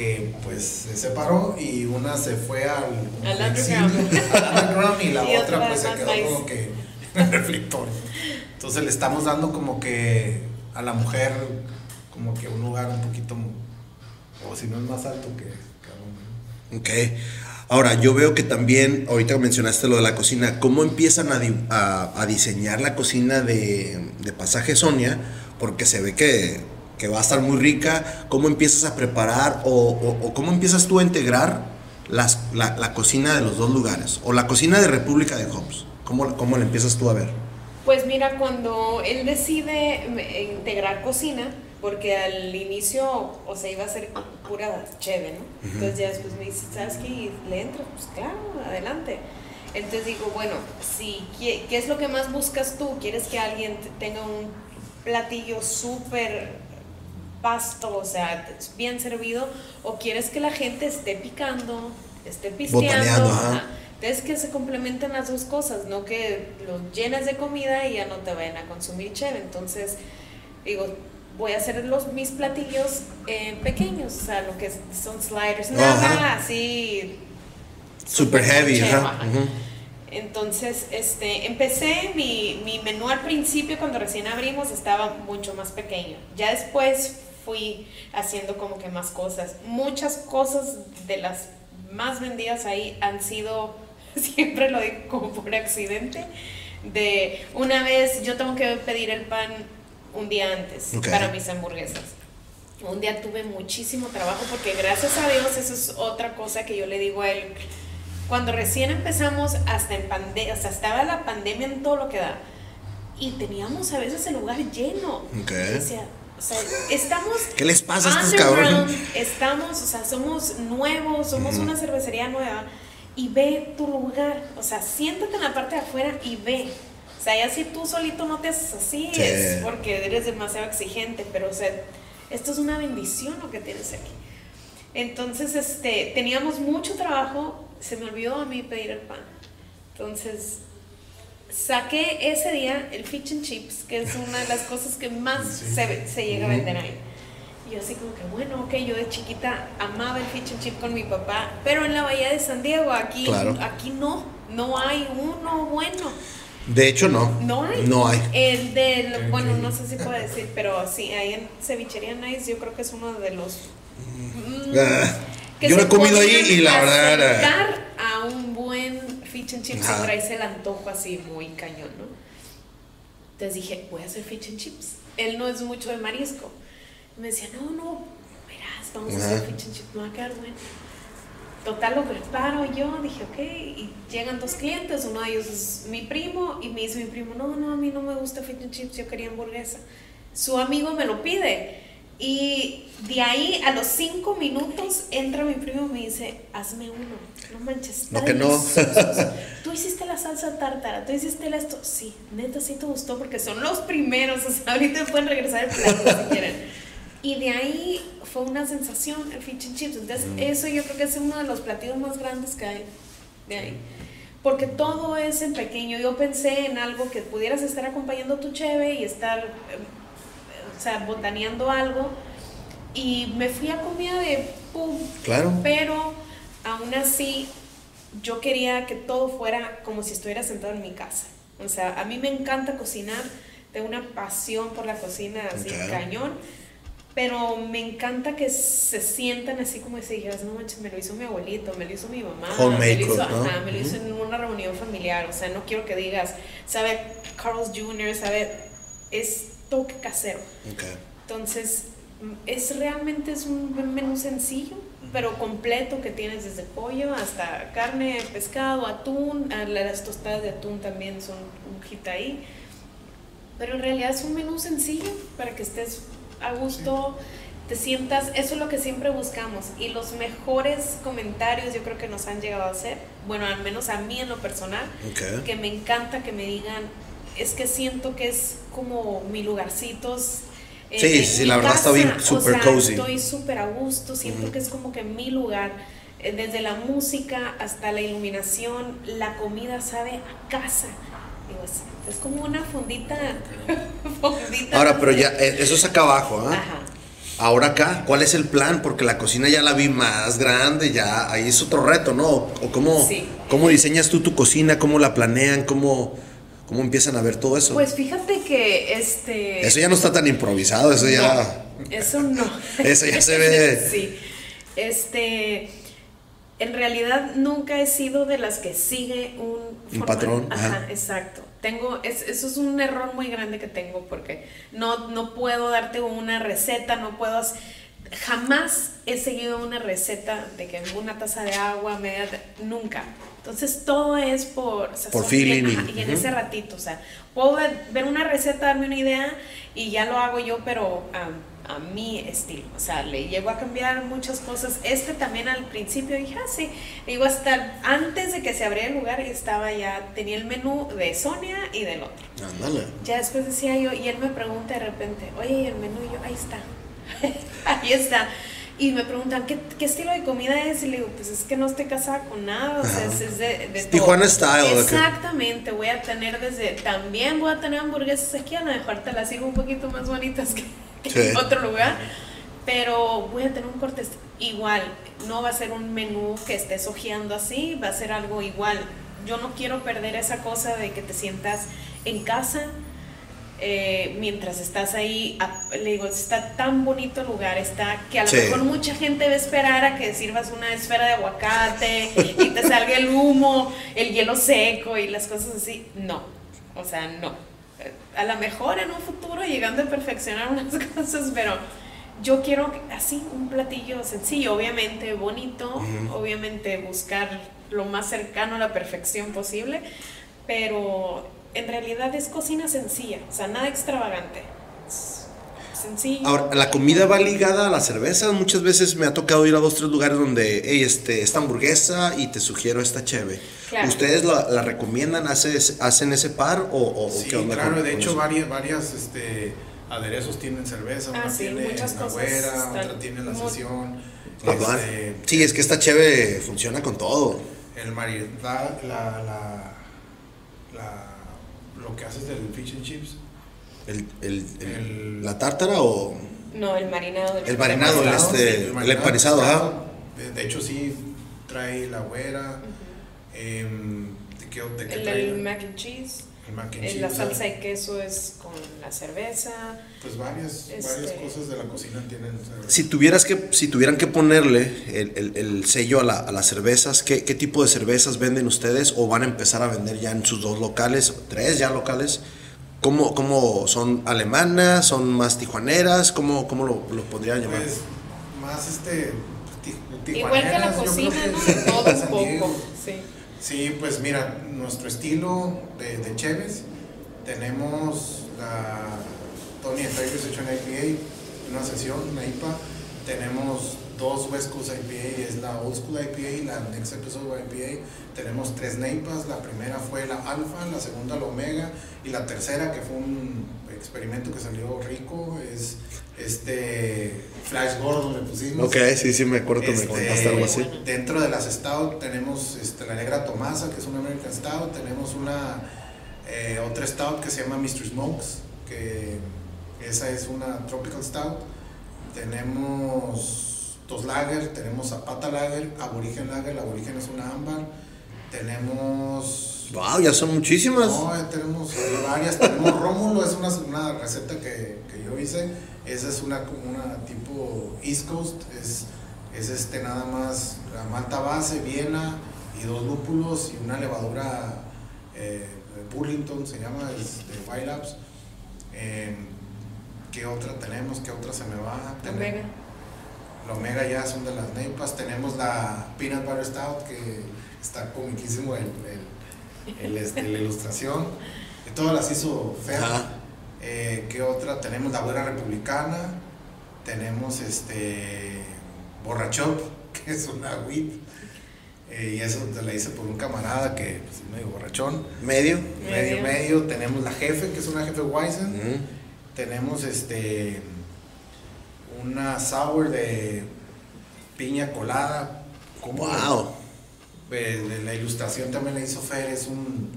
que pues se separó y una se fue al, underground. y la otra pues se quedó como que en reflectorio. Entonces le estamos dando como que a la mujer como que un lugar un poquito, o si no es más alto que, que Ok. Ahora, yo veo que también, ahorita mencionaste lo de la cocina, ¿cómo empiezan a, a, diseñar la cocina de, de, Pasaje Sonia? Porque se ve que, que, va a estar muy rica. ¿Cómo empiezas a preparar o, o, cómo empiezas tú a integrar las, la, la, cocina de los dos lugares? O la cocina de República de Hobbs. ¿Cómo, ¿Cómo la empiezas tú a ver? Pues mira, cuando él decide integrar cocina, porque al inicio, o sea, iba a ser pura chévere, ¿no? Entonces ya después me dice, ¿sabes qué? ¿Le entro? Pues claro, adelante. Entonces digo, bueno, si, ¿qué, es lo que más buscas tú? ¿Quieres que alguien tenga un platillo súper pasto, o sea, bien servido? ¿O quieres que la gente esté picando, esté pisteando? Entonces que se complementen las dos cosas, no que lo llenes de comida y ya no te vayan a consumir chévere. Entonces, digo, voy a hacer los, mis platillos eh, pequeños, o sea, lo que son sliders, nada así. Super heavy, Entonces, este, empecé mi, mi menú al principio, cuando recién abrimos, estaba mucho más pequeño. Ya después fui haciendo como que más cosas. Muchas cosas de las más vendidas ahí han sido, siempre lo digo como por accidente, de una vez yo tengo que pedir el pan un día antes para mis hamburguesas. Un día tuve muchísimo trabajo porque gracias a Dios eso es otra cosa que yo le digo a él. Cuando recién empezamos, hasta en pandemia, hasta estaba la pandemia en todo lo que da. Y teníamos a veces el lugar lleno. O sea, estamos. ¿Qué les pasa a estos cabrones? Estamos, o sea, somos nuevos, somos una cervecería nueva. Y ve tu lugar. O sea, siéntate en la parte de afuera y ve. O sea, ya si tú solito no te haces así, es porque eres demasiado exigente, pero o sea, esto es una bendición lo que tienes aquí. Entonces, este, teníamos mucho trabajo, se me olvidó a mí pedir el pan. Entonces, saqué ese día el fish and chips, que es una de las cosas que más se, se, llega a vender ahí. Y yo así como que, bueno, ok, yo de chiquita amaba el fish and chip con mi papá, pero en la Bahía de San Diego, aquí, aquí no, no hay uno bueno. De hecho, no. No hay. No hay. El de, bueno, no sé si puedo decir, pero sí, ahí en Cevichería Nice yo creo que es uno de los... Mm, ah, yo lo he comido ahí y la verdad... a un buen fish and chips, ahora ahí se el antojo así muy cañón, ¿no? Entonces dije, voy a hacer fish and chips. Él no es mucho de marisco. me decía, no, no, verás, vamos a hacer fish and chips, me va a quedar bueno total lo preparo yo, dije, ok, y llegan dos clientes, uno de ellos es mi primo, y me dice mi primo, no, no, a mí no me gusta fish and chips, yo quería hamburguesa. Su amigo me lo pide, y de ahí a los cinco minutos entra mi primo y me dice, hazme uno, no manches. No que no. tú hiciste la salsa tártara, tú hiciste esto, sí, neta sí te gustó porque son los primeros, o sea, ahorita pueden regresar el plato si quieren. Y de ahí fue una sensación el fish and chips. Entonces, mm. eso yo creo que es uno de los platillos más grandes que hay de ahí. Porque todo es en pequeño. Yo pensé en algo que pudieras estar acompañando tu cheve y estar, eh, o sea, botaneando algo. Y me fui a comida de pum. Claro. Pero aún así, yo quería que todo fuera como si estuviera sentado en mi casa. O sea, a mí me encanta cocinar. Tengo una pasión por la cocina así, cañón pero me encanta que se sientan así como si dijeras, no manches, me lo hizo mi abuelito, me lo hizo mi mamá, me lo hizo, me lo hizo en una reunión familiar, o sea, no quiero que digas, sabe Carl's Jr., sabe, es toque casero. Entonces, es realmente es un menú sencillo, pero completo que tienes desde pollo hasta carne, pescado, atún, ah, las tostadas de atún también son un hit ahí. Pero en realidad es un menú sencillo para que estés a gusto, te sientas, eso es lo que siempre buscamos. Y los mejores comentarios yo creo que nos han llegado a hacer, bueno, al menos a mí en lo personal, que me encanta que me digan, es que siento que es como mi lugarcitos. sí, sí, la verdad está bien súper cozy. Estoy súper a gusto, siento que es como que mi lugar eh, desde la música hasta la iluminación, la comida sabe a casa. Digo, es como una fondita. Ahora, pero ya, eh, eso es acá abajo, ¿ah? Ahora acá, ¿cuál es el plan? Porque la cocina ya la vi más grande, ya ahí es otro reto, ¿no? O cómo, cómo diseñas tú tu cocina, cómo la planean, cómo, cómo empiezan a ver todo eso. Pues fíjate que este. Eso ya no está tan improvisado, eso ya. Eso no. eso ya se ve. sí. Este en realidad nunca he sido de las que sigue un, un patrón. Ajá, exacto. Tengo, eso es un error muy grande que tengo porque no, no puedo darte una receta, no puedo... Jamás he seguido una receta de que una taza de agua, media... nunca. Entonces todo es por... por feeling. Y, en ese ratito, o sea, puedo ver, una receta, darme una idea y ya lo hago yo, pero a mi estilo. O sea, le llego a cambiar muchas cosas. Este también al principio dije, ah, sí. Digo, hasta antes de que se abriera el lugar, estaba ya, tenía el menú de Sonia y del otro. Ándale. Ya después decía yo, y él me pregunta de repente, oye, ¿y el menú? Y yo, ahí está. ahí está. Y me preguntan, ¿qué, ¿qué, estilo de comida es? Y le digo, pues es que no estoy casada con nada, o sea, es, de, de Tijuana Style. Exactamente, voy a tener desde, también voy a tener hamburguesas aquí, a lo mejor te las sigo un poquito más bonitas que, en otro lugar, pero voy a tener un corte igual, no va a ser un menú que estés ojeando así, va a ser algo igual. Yo no quiero perder esa cosa de que te sientas en casa, eh, mientras estás ahí, le digo, está tan bonito el lugar, está que a lo mejor mucha gente va a esperar a que sirvas una esfera de aguacate y te salga el humo, el hielo seco y las cosas así. No, o sea, no. A lo mejor en un futuro llegando a perfeccionar unas cosas, pero yo quiero así un platillo sencillo, obviamente bonito, obviamente buscar lo más cercano a la perfección posible, pero en realidad es cocina sencilla, o sea, nada extravagante. Sencillo. Ahora, la comida va ligada a la cerveza. Muchas veces me ha tocado ir a dos, tres lugares donde, hey, este, esta hamburguesa y te sugiero esta cheve. ¿Ustedes la, recomiendan? ¿Hacen ese par o, sí, Claro, de hecho, varias, varias este, aderezos tienen cerveza, ah, una tiene muchas otra tiene la sesión. Este, sí, es que esta cheve funciona con todo. El maridaje, la, la, la, lo que haces del fish and chips. El, el, ¿La tártara o...? No, el marinado. El marinado, el, este, el, empanizado, ajá. De, hecho, sí, trae la güera. eh, ¿de qué, el, el mac and cheese. La salsa y queso es con la cerveza. Pues varias, varias este, cosas de la cocina tienen Si, tuvieras que, si tuvieran que ponerle el, el, sello a, la, a, las cervezas, ¿qué, ¿qué, tipo de cervezas venden ustedes o van a empezar a vender ya en sus dos locales, tres ya locales? ¿Cómo, cómo son alemanas? ¿Son más tijuaneras? ¿Cómo, cómo lo, lo podrían llamar? Pues más este... Igual que la cocina, ¿no? Todo un poco, sí. Sí, pues mira, nuestro estilo de, de Cheves, tenemos la Tony Tigers hecho en IPA, una sesión, una IPA, tenemos dos West Coast IPA, es la Old School IPA y la Next Episode IPA. Tenemos tres NEIPAs, la primera fue la Alpha, la segunda la Omega y la tercera que fue un experimento que salió rico es este Flash Gordon le pusimos. Ok, sí, sí, me acuerdo que me este, contaste algo así. Dentro de las Stout tenemos este, la Negra Tomasa, que es una American Stout, tenemos una eh, otra Stout que se llama Mr. Smokes, que esa es una Tropical Stout. Tenemos dos lager, tenemos Zapata Lager, Aborigen Lager, la Aborigen es una ámbar, tenemos... ¡Wow! Ya son muchísimas. No, tenemos varias, tenemos Rómulo, es una, una receta que, que, yo hice, esa es una, una tipo East Coast, es, es este nada más la malta base, Viena y dos lúpulos y una levadura eh, Burlington se llama, es de White Labs. Eh, ¿Qué otra tenemos? ¿Qué otra se me va? Omega. La Omega ya son de las neipas. Tenemos la Peanut Butter Stout, que está comiquísimo el, el, este, la ilustración. Y todas las hizo fea. Eh, ¿Qué otra? Tenemos la Buena Republicana. Tenemos este Borrachop, que es una WIP. Eh, y eso te la hice por un camarada que es pues, medio borrachón. ¿Medio? Medio, medio. Tenemos la jefe, que es una jefe Weizen. Tenemos este una sour de piña colada. ¡Wow! De, la ilustración también la hizo Fer, es un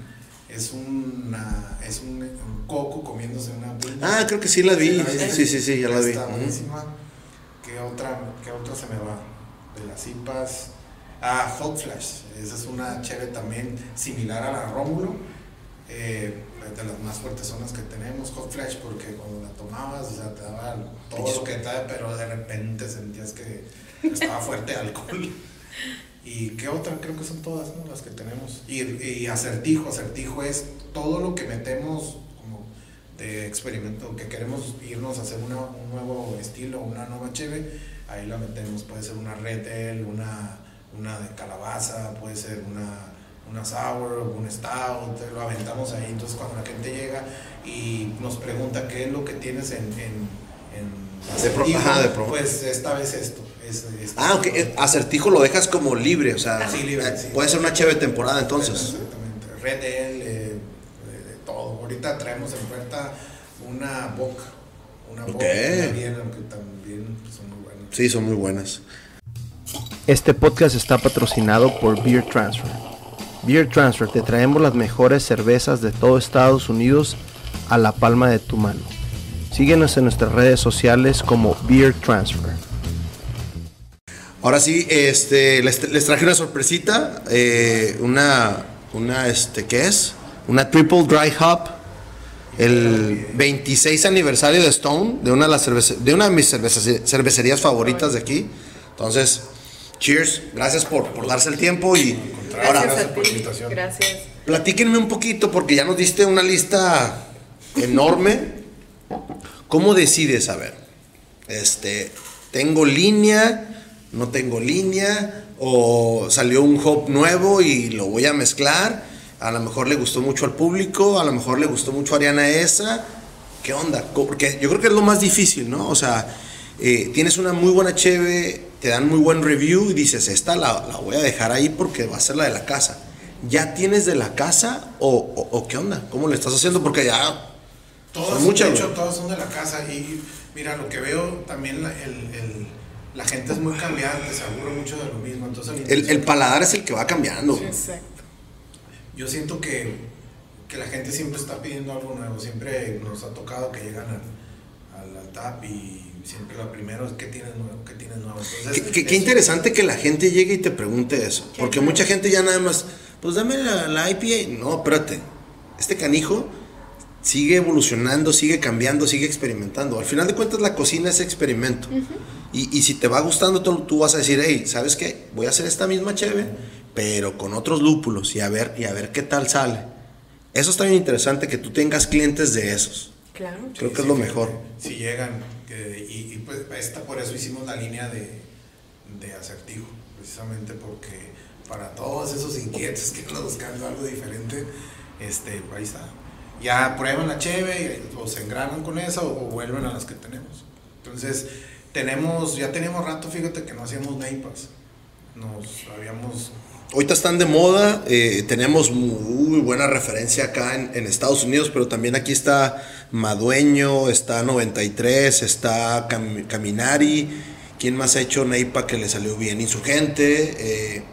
es una es un, coco comiéndose una piña. Ah, creo que sí la vi. Sí, sí, sí, ya la vi. Está buenísima. ¿Qué otra, ¿Qué otra se me va? De las IPAs. Ah, Hot Flash. Esa es una chévere también similar a la Rómulo. Eh, de las más fuertes zonas que tenemos, Hot Flash, porque cuando la tomabas, o sea, te daba todo lo que te daba, pero de repente sentías que estaba fuerte alcohol. ¿Y qué otra? Creo que son todas ¿no? las que tenemos. Y, y, acertijo, acertijo es todo lo que metemos como de experimento, que queremos irnos a hacer una, un nuevo estilo, una nueva cheve, ahí la metemos. Puede ser una Red una, una de calabaza, puede ser una una sour, un stout, lo aventamos ahí. Entonces, cuando la gente llega y nos pregunta qué es lo que tienes en, en, acertijo, de pues esta vez esto. ah, aunque eh, acertijo lo dejas como libre, o sea, eh, puede ser una chévere temporada entonces. Exactamente, Red Ale, eh, todo. Ahorita traemos en puerta una boca, una boca también, aunque también son muy buenas. Sí, son muy buenas. Este podcast está patrocinado por Beer Transfer Beer Transfer, te traemos las mejores cervezas de todo Estados Unidos a la palma de tu mano. Síguenos en nuestras redes sociales como Beer Transfer. Ahora sí, este, les, traje una sorpresita, eh, una, una, este, ¿qué es? Una Triple Dry Hop, el 26 aniversario de Stone, de una de, las de, una de mis cervecerías favoritas de aquí. Entonces, cheers, gracias por, por darse el tiempo y Ahora, gracias a ti. Gracias. Platíquenme un poquito, porque ya nos diste una lista enorme. ¿Cómo decides, a ver, este, tengo línea, no tengo línea, o salió un hop nuevo y lo voy a mezclar? A lo mejor le gustó mucho al público, a lo mejor le gustó mucho a Ariana esa. ¿Qué onda? Porque yo creo que es lo más difícil, ¿no? O sea, eh, tienes una muy buena cheve, te dan muy buen review y dices, esta la, voy a dejar ahí porque va a ser la de la casa. ¿Ya tienes de la casa o, qué onda? ¿Cómo le estás haciendo? Porque ya... Todos, son de hecho, todos son de la casa y mira, lo que veo también la, la gente es muy cambiante, se aburre mucho de lo mismo. Entonces, el, paladar es el que va cambiando. exacto. Yo siento que, que, la gente siempre está pidiendo algo nuevo, siempre nos ha tocado que llegan al, al, al tap y siempre lo primero es qué tienes nuevo, qué tienes nuevo. qué, qué, interesante que la gente llegue y te pregunte eso. Porque mucha gente ya nada más, pues dame la, la IPA. No, espérate. Este canijo sigue evolucionando, sigue cambiando, sigue experimentando. Al final de cuentas la cocina es experimento. y, y, si te va gustando, tú, tú, vas a decir, hey, ¿sabes qué? Voy a hacer esta misma cheve, pero con otros lúpulos y a ver, y a ver qué tal sale. Eso está bien interesante, que tú tengas clientes de esos. Claro. Creo que es lo mejor. Si llegan, y, pues esta, por eso hicimos la línea de, de acertijo, precisamente porque para todos esos inquietos que están buscando algo diferente, este, ahí está. Ya prueban la cheve o se engranan con esa o, vuelven a las que tenemos. Entonces, tenemos, ya teníamos rato, fíjate que no hacíamos neipas. Nos habíamos ahorita están de moda, eh, tenemos muy buena referencia acá en, Estados Unidos, pero también aquí está Madueño, está 93, está Cam Caminari, ¿quién más ha hecho Neipa que le salió bien? Insurgente, eh,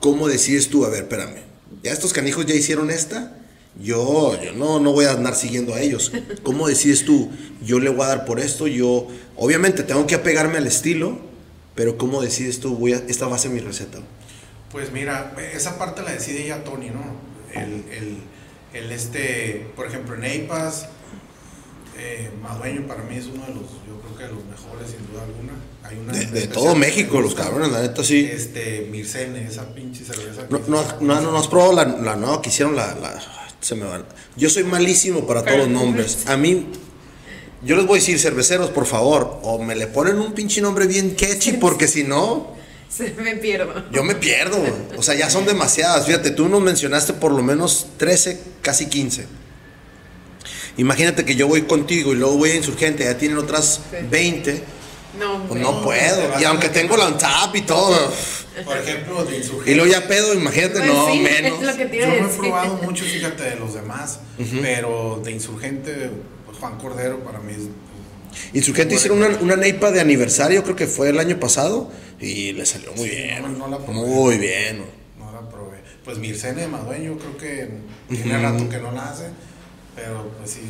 ¿cómo decides tú? A ver, espérame, ya estos canijos ya hicieron esta, yo, yo no, no voy a andar siguiendo a ellos. ¿Cómo decides tú? Yo le voy a dar por esto, yo, obviamente tengo que apegarme al estilo, pero ¿cómo decides tú? Voy a, esta va a ser mi receta. Pues mira, esa parte la decide ya Tony, ¿no? El, el, el este, por ejemplo, en EIPAS, eh, Madueño para mí es uno de los, yo creo que de los mejores, sin duda alguna. Hay una de, de todo México, los cabrones, la neta sí. Este, Mircene, esa pinche cerveza. No, no, no, no, has probado la, la nueva que hicieron, la, la, se me van. Yo soy malísimo para todos los nombres. A mí, yo les voy a decir, cerveceros, por favor, o me le ponen un pinche nombre bien catchy, porque si no se me pierdo. Yo me pierdo, o sea, ya son demasiadas. Fíjate, tú nos mencionaste por lo menos 13, casi 15. Imagínate que yo voy contigo y luego voy a Insurgente, ya tienen otras 20. No, pues no puedo. Y aunque tengo la tap y todo. Por ejemplo, de Insurgente. Y luego ya pedo, imagínate, Pues no, sí, menos. es lo que te Yo no he probado mucho, fíjate, de los demás, pero de Insurgente, pues, Juan Cordero para mí es... Insurgente hicieron una, una neipa de aniversario, creo que fue el año pasado, y le salió muy Sí, bien. no, no la probé. muy bien. No la probé. Pues Mircene de Madueño creo que tiene rato que no la hace, pero pues sí,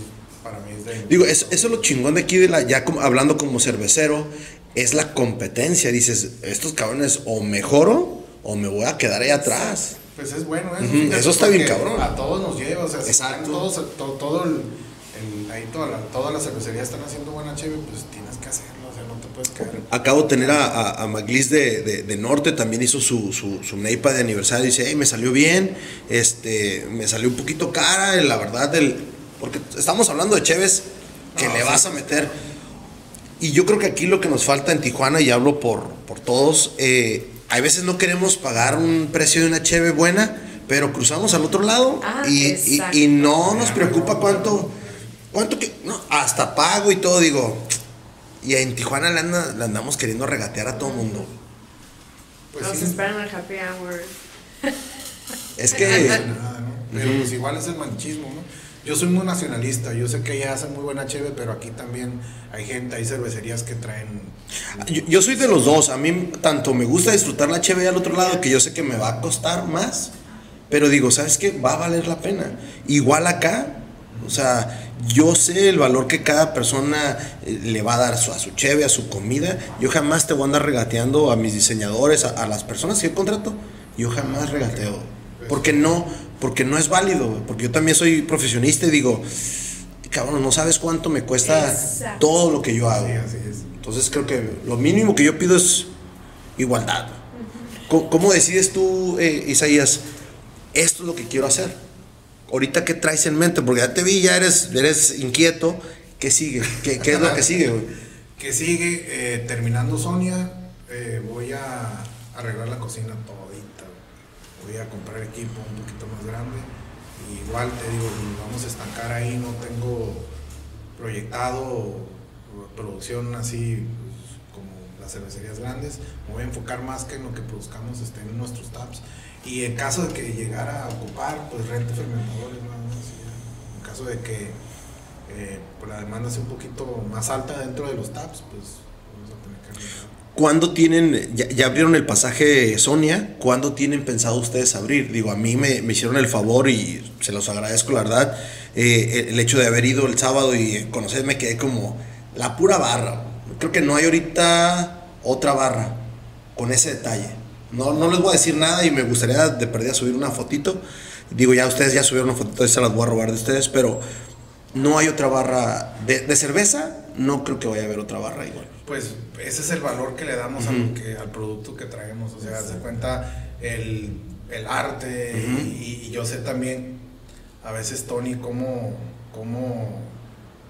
para mí es de... Digo, eso, eso es lo chingón de aquí, de la, ya como- hablando como cervecero, es la competencia. Dices, estos cabrones o mejoro o me voy a quedar ahí atrás. Pues es bueno eso. Eso está bien cabrón. A todos nos lleva, o sea, si Exacto. todos, todo, todo el, el- ahí toda la, todas las cervecerías están haciendo buena cheve, pues tienes que hacerlo, o sea, no te puedes caer. Acabo de tener a, a, a Maglis de, de- de Norte, también hizo su, su, su neipa de aniversario. Dice, hey, me salió bien, este, me salió un poquito cara, la verdad, del, porque estamos hablando de cheves que No, le sí. vas a meter. Y yo creo que aquí lo que nos falta en Tijuana, y hablo por, por todos, eh, hay veces no queremos pagar un precio de una cheve buena, pero cruzamos al otro lado Ah, y, y- y no nos preocupa cuánto, cuánto que, no, hasta pago y todo, digo. Y en Tijuana le, anda- le andamos queriendo regatear a todo mundo. Pues Nos sí, esperan al happy hour. Es no que pasa nada, ¿no? Pero pues igual es el manchismo, ¿no? Yo soy muy nacionalista, yo sé que allá hacen muy buena cheve, pero aquí también hay gente, hay cervecerías que traen... yo, yo soy de los dos. A mí tanto me gusta disfrutar la cheve al otro lado que yo sé que me va a costar más. Pero digo, ¿sabes qué? Va a valer la pena. Igual acá, o sea, yo sé el valor que cada persona eh, le va a dar a su, a su cheve, a su comida. Yo jamás te voy a andar regateando a mis diseñadores, a, a las personas que yo contrato. Yo jamás regateo. Porque no, porque no es válido. Porque yo también soy profesionista y digo, cabrón, no sabes cuánto me cuesta Exacto. todo lo que yo hago. Sí, así es. Entonces creo que lo mínimo que yo pido es igualdad. ¿Cómo, cómo decides tú, eh, Isaías, esto es lo que quiero hacer? Ahorita, ¿qué traes en mente? Porque ya te vi, ya eres, eres inquieto. ¿Qué sigue? ¿Qué, qué es lo que sigue, güey? Que sigue, eh, terminando Sonia, eh, voy a arreglar la cocina todita. Voy a comprar equipo un poquito más grande. Igual te digo, vamos a estancar ahí, no tengo proyectado producción así pues, como las cervecerías grandes. Me voy a enfocar más que en lo que produzcamos este, en nuestros taps. Y en caso de que llegara a ocupar, pues rento fermentadores nada más. En caso de que eh, pues, la demanda sea un poquito más alta dentro de los taps, pues vamos a tener que rentar. ¿Cuándo tienen, ya, ya abrieron el pasaje Sonia? ¿Cuándo tienen pensado ustedes abrir? Digo, a mí me, me hicieron el favor y se los agradezco, la verdad. eh, el hecho de haber ido el sábado y conocerme quedé como la pura barra. creo que no hay ahorita otra barra con ese detalle. No, no les voy a decir nada y me gustaría de perdida subir una fotito. Digo, ya ustedes ya subieron una fotito, se las voy a robar de ustedes, pero no hay otra barra de, cerveza, no creo que vaya a haber otra barra igual. Pues ese es el valor que le damos al producto que traemos, o sea, se cuenta el, arte y, yo sé también a veces Tony cómo, cómo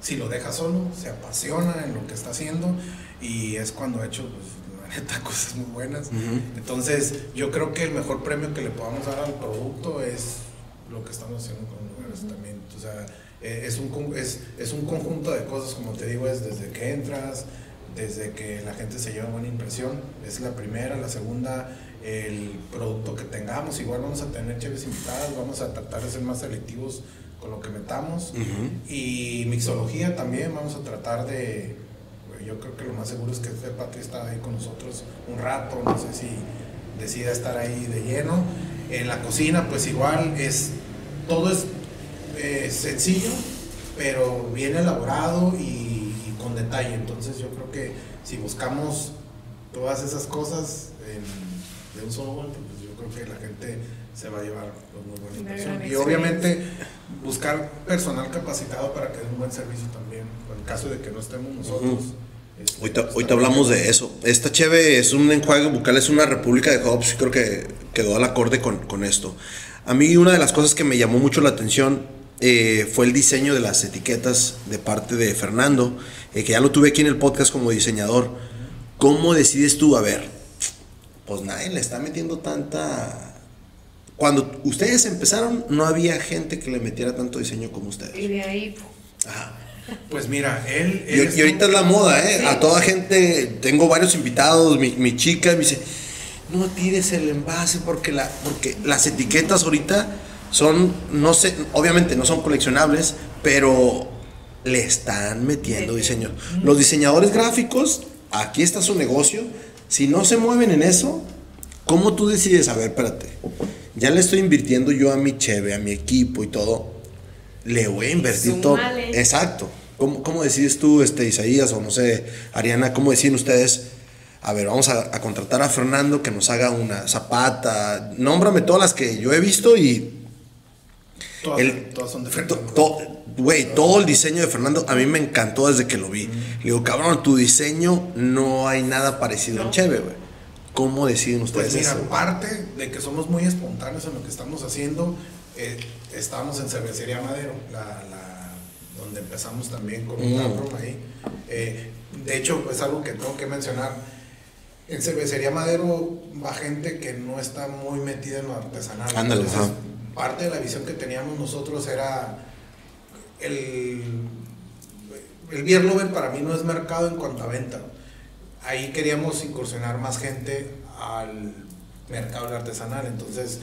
si lo deja solo, se apasiona en lo que está haciendo y es cuando ha hecho pues, neta cosas muy buenas. Entonces yo creo que el mejor premio que le podamos dar al producto es lo que estamos haciendo con los lugares también. O sea, eh, es, un, es, es un conjunto de cosas, como te digo, es desde que entras, desde que la gente se lleva buena impresión, es la primera, la segunda, el producto que tengamos, igual vamos a tener cheves invitadas, vamos a tratar de ser más selectivos con lo que metamos. Y mixología también, vamos a tratar de, yo creo que lo más seguro es que Patri está ahí con nosotros un rato, no sé si decida estar ahí de lleno. En la cocina pues igual es, todo es eh, sencillo, pero bien elaborado y, con detalle. Entonces yo creo que si buscamos todas esas cosas de un solo golpe, pues yo creo que la gente se va a llevar muy buena impresión. Y obviamente buscar personal capacitado para que dé un buen servicio también, en caso de que no estemos nosotros. Este, ahorita, hablamos de eso. Esta cheve es un enjuague bucal, es una república de hops, creo que quedó al acorde con, con esto. A mí una de las cosas que me llamó mucho la atención eh, fue el diseño de las etiquetas de parte de Fernando, eh, que ya lo tuve aquí en el podcast como diseñador. ¿Cómo decides tú? A ver, pues nadie le está metiendo tanta... Cuando ustedes empezaron, no había gente que le metiera tanto diseño como ustedes. Y de ahí... Pues mira, él... y, ahorita es la moda, ¿eh? A toda gente, tengo varios invitados, mi, mi chica me dice, no tires el envase porque, la, porque las etiquetas ahorita son, no sé, obviamente no son coleccionables, pero le están metiendo diseño. Los diseñadores gráficos, aquí está su negocio, si no se mueven en eso, ¿cómo tú decides? A ver, espérate, ya le estoy invirtiendo yo a mi cheve, a mi equipo y todo, le voy a invertir todo. Exacto. ¿Cómo, ¿Cómo, decides tú, este, Isaías, o no sé, Ariana, cómo deciden ustedes? A ver, vamos a, a contratar a Fernando que nos haga una zapata. Nómbrame todas las que yo he visto y Todas, son de Güey, todo el diseño de Fernando a mí me encantó desde que lo vi. Le digo, cabrón, tu diseño no hay nada parecido en Cheve, güey. ¿Cómo deciden ustedes pues mira, aparte de que somos muy espontáneos en lo que estamos haciendo, eh, estamos en Cervecería Madero, la, donde empezamos también con un mm. ahí. Eh, de hecho, es algo que tengo que mencionar. En Cervecería Madero va gente que no está muy metida en lo artesanal. Ándale, parte de la visión que teníamos nosotros era el, el beer lover para mí no es mercado en cuanto a venta. Ahí queríamos incursionar más gente al mercado artesanal, entonces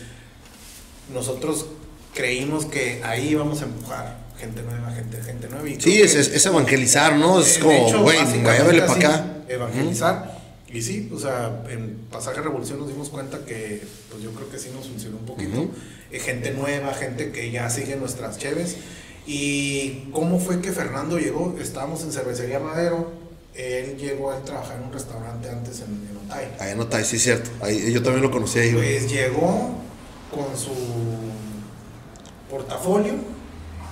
nosotros creímos que ahí íbamos a empujar gente nueva, gente, gente nueva. sí, es, evangelizar, ¿no? Es como, güey, para acá. Evangelizar. Y sí, o sea, en Pasaje Revolución nos dimos cuenta que, pues yo creo que sí nos funcionó un poquito. Eh, gente nueva, gente que ya sigue nuestras cheves. ¿Y cómo fue que Fernando llegó? Estábamos en Cervecería Madero. Él llegó a trabajar en un restaurante antes en, en Otay. Ahí en Otay, sí, cierto. Ahí, yo también lo conocí ahí. Pues llegó con su portafolio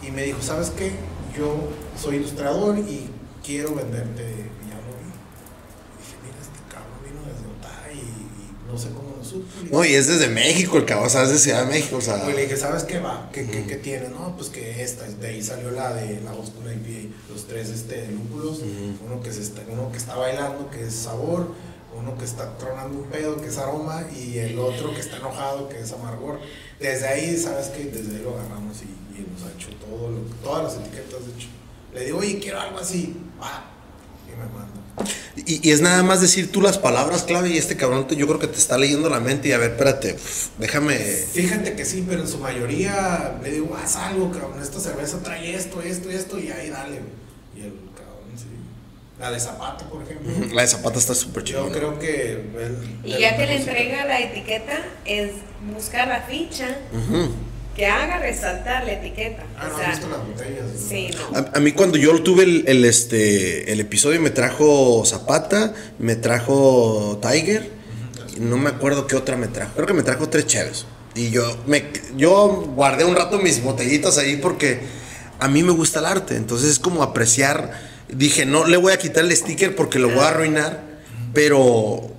y me dijo, ¿sabes qué? Yo soy ilustrador y quiero venderte no sé cómo nos No, y es desde México el cabrón, ¿sabes? De Ciudad de México, o sea. le dije, ¿sabes qué va? ¿Qué, qué, tiene? No, pues que esta, de ahí salió la de la Oscura IPA, los tres este, lúpulos, uno, que se está, uno que está bailando, que es sabor, uno que está tronando un pedo, que es aroma, y el otro que está enojado, que es amargor. Desde ahí, ¿sabes qué? Desde ahí lo agarramos y, nos ha hecho todo todas las etiquetas, de hecho. Le digo, oye, quiero algo así, va, y me manda. Y, es nada más decir tú las palabras clave y este cabrón yo creo que te está leyendo la mente y a ver, espérate, déjame... Fíjate que sí, pero en su mayoría le digo, haz algo, cabrón, esta cerveza trae esto, esto, esto y ahí dale. Y el cabrón, sí. La de Zapata, por ejemplo. La de Zapata está súper chida. Yo creo que... y ya que le entrega la etiqueta, es buscar la ficha. Que haga resaltar la etiqueta. Ah, no, o sea, visto las botellas. sí, no. A, a mí cuando yo tuve el, el, este, el episodio me trajo Zapata, me trajo Tiger, y no me acuerdo qué otra me trajo. Creo que me trajo tres chaves. Y yo, me, yo guardé un rato mis botellitas ahí porque a mí me gusta el arte. Entonces es como apreciar. Dije, no le voy a quitar el sticker porque lo voy a arruinar. Pero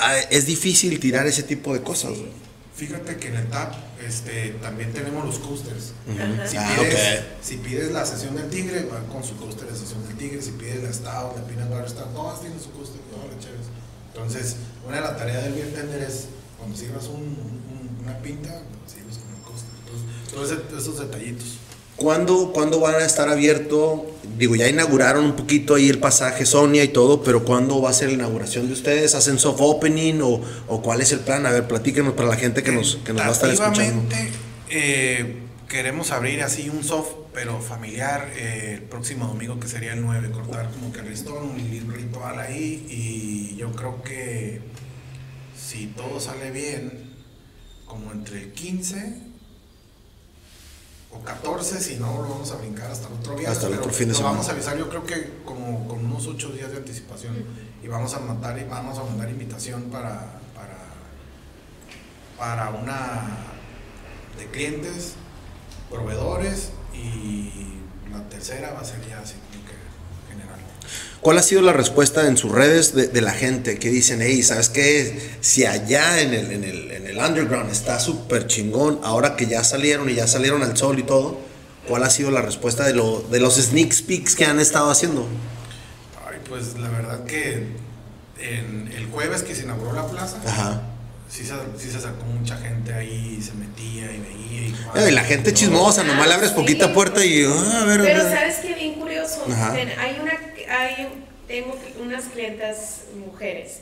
ah, es difícil tirar ese tipo de cosas. güey. Fíjate que en el TAP este, también tenemos los coasters. Si, Ah, pides, si pides la sesión del tigre, va con su coaster de sesión del tigre. Si pides la Stout, la Peanut Butter Stout, todas tienen su coaster, todas las chéves. Entonces, una de las tareas del bartender es cuando sirvas un, un- una pinta, sirves con el coaster. Entonces, todos esos detallitos. ¿Cuándo, ¿Cuándo van a estar abierto? Digo, ya inauguraron un poquito ahí el pasaje Sonia y todo, pero ¿cuándo va a ser la inauguración de ustedes? ¿Hacen soft opening o, cuál es el plan? A ver, platíquenos para la gente que nos, que nos va a estar escuchando. Eh, queremos abrir así un soft, pero familiar, eh, el próximo domingo que sería el 9, cortar como que el listón, un ritual ahí y yo creo que si todo sale bien, como entre el 15 o 14, si no lo vamos a brincar hasta el otro viernes. Hasta el pero otro fin de lo semana. vamos a avisar yo creo que como con unos 8 días de anticipación y vamos a mandar, vamos a mandar invitación para, para para una de clientes, proveedores y la tercera va a ser ya así. ¿Cuál ha sido la respuesta en sus redes de, de la gente que dicen, hey, ¿sabes qué? Si allá en el, en el, en el underground está súper chingón, ahora que ya salieron y ya salieron al sol y todo, ¿cuál ha sido la respuesta de, lo, de los sneak peeks que han estado haciendo? Ay, pues la verdad que en el jueves que se inauguró la plaza, Ajá. sí, se, sí se acercó mucha gente ahí, se metía y veía. Y, y la gente chismosa, nomás le abres sí. poquita puerta y, ah, a ver, a Pero ver. sabes que bien curioso, Ajá. Hay una, hay, tengo unas clientas mujeres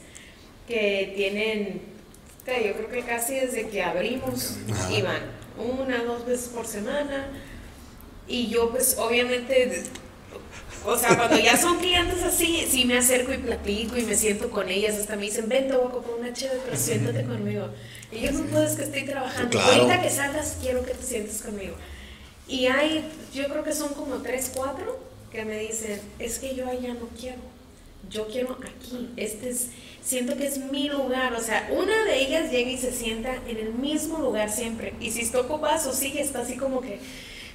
que tienen, yo creo que casi desde que abrimos Ajá. iban una, dos veces por semana y yo pues obviamente, o sea, cuando ya son clientes así, sí me acerco y platico y me siento con ellas, hasta me dicen, ven, te voy a comprar una chévere, pero siéntate conmigo. Y yo no puedes que estoy trabajando, Claro. ahorita que salgas quiero que te sientes conmigo. Y hay, yo creo que son como tres, cuatro que me dicen, es que yo allá no quiero, yo quiero aquí, este es, siento que es mi lugar, o sea, una de ellas llega y se sienta en el mismo lugar siempre, y si está ocupada su silla está así como que,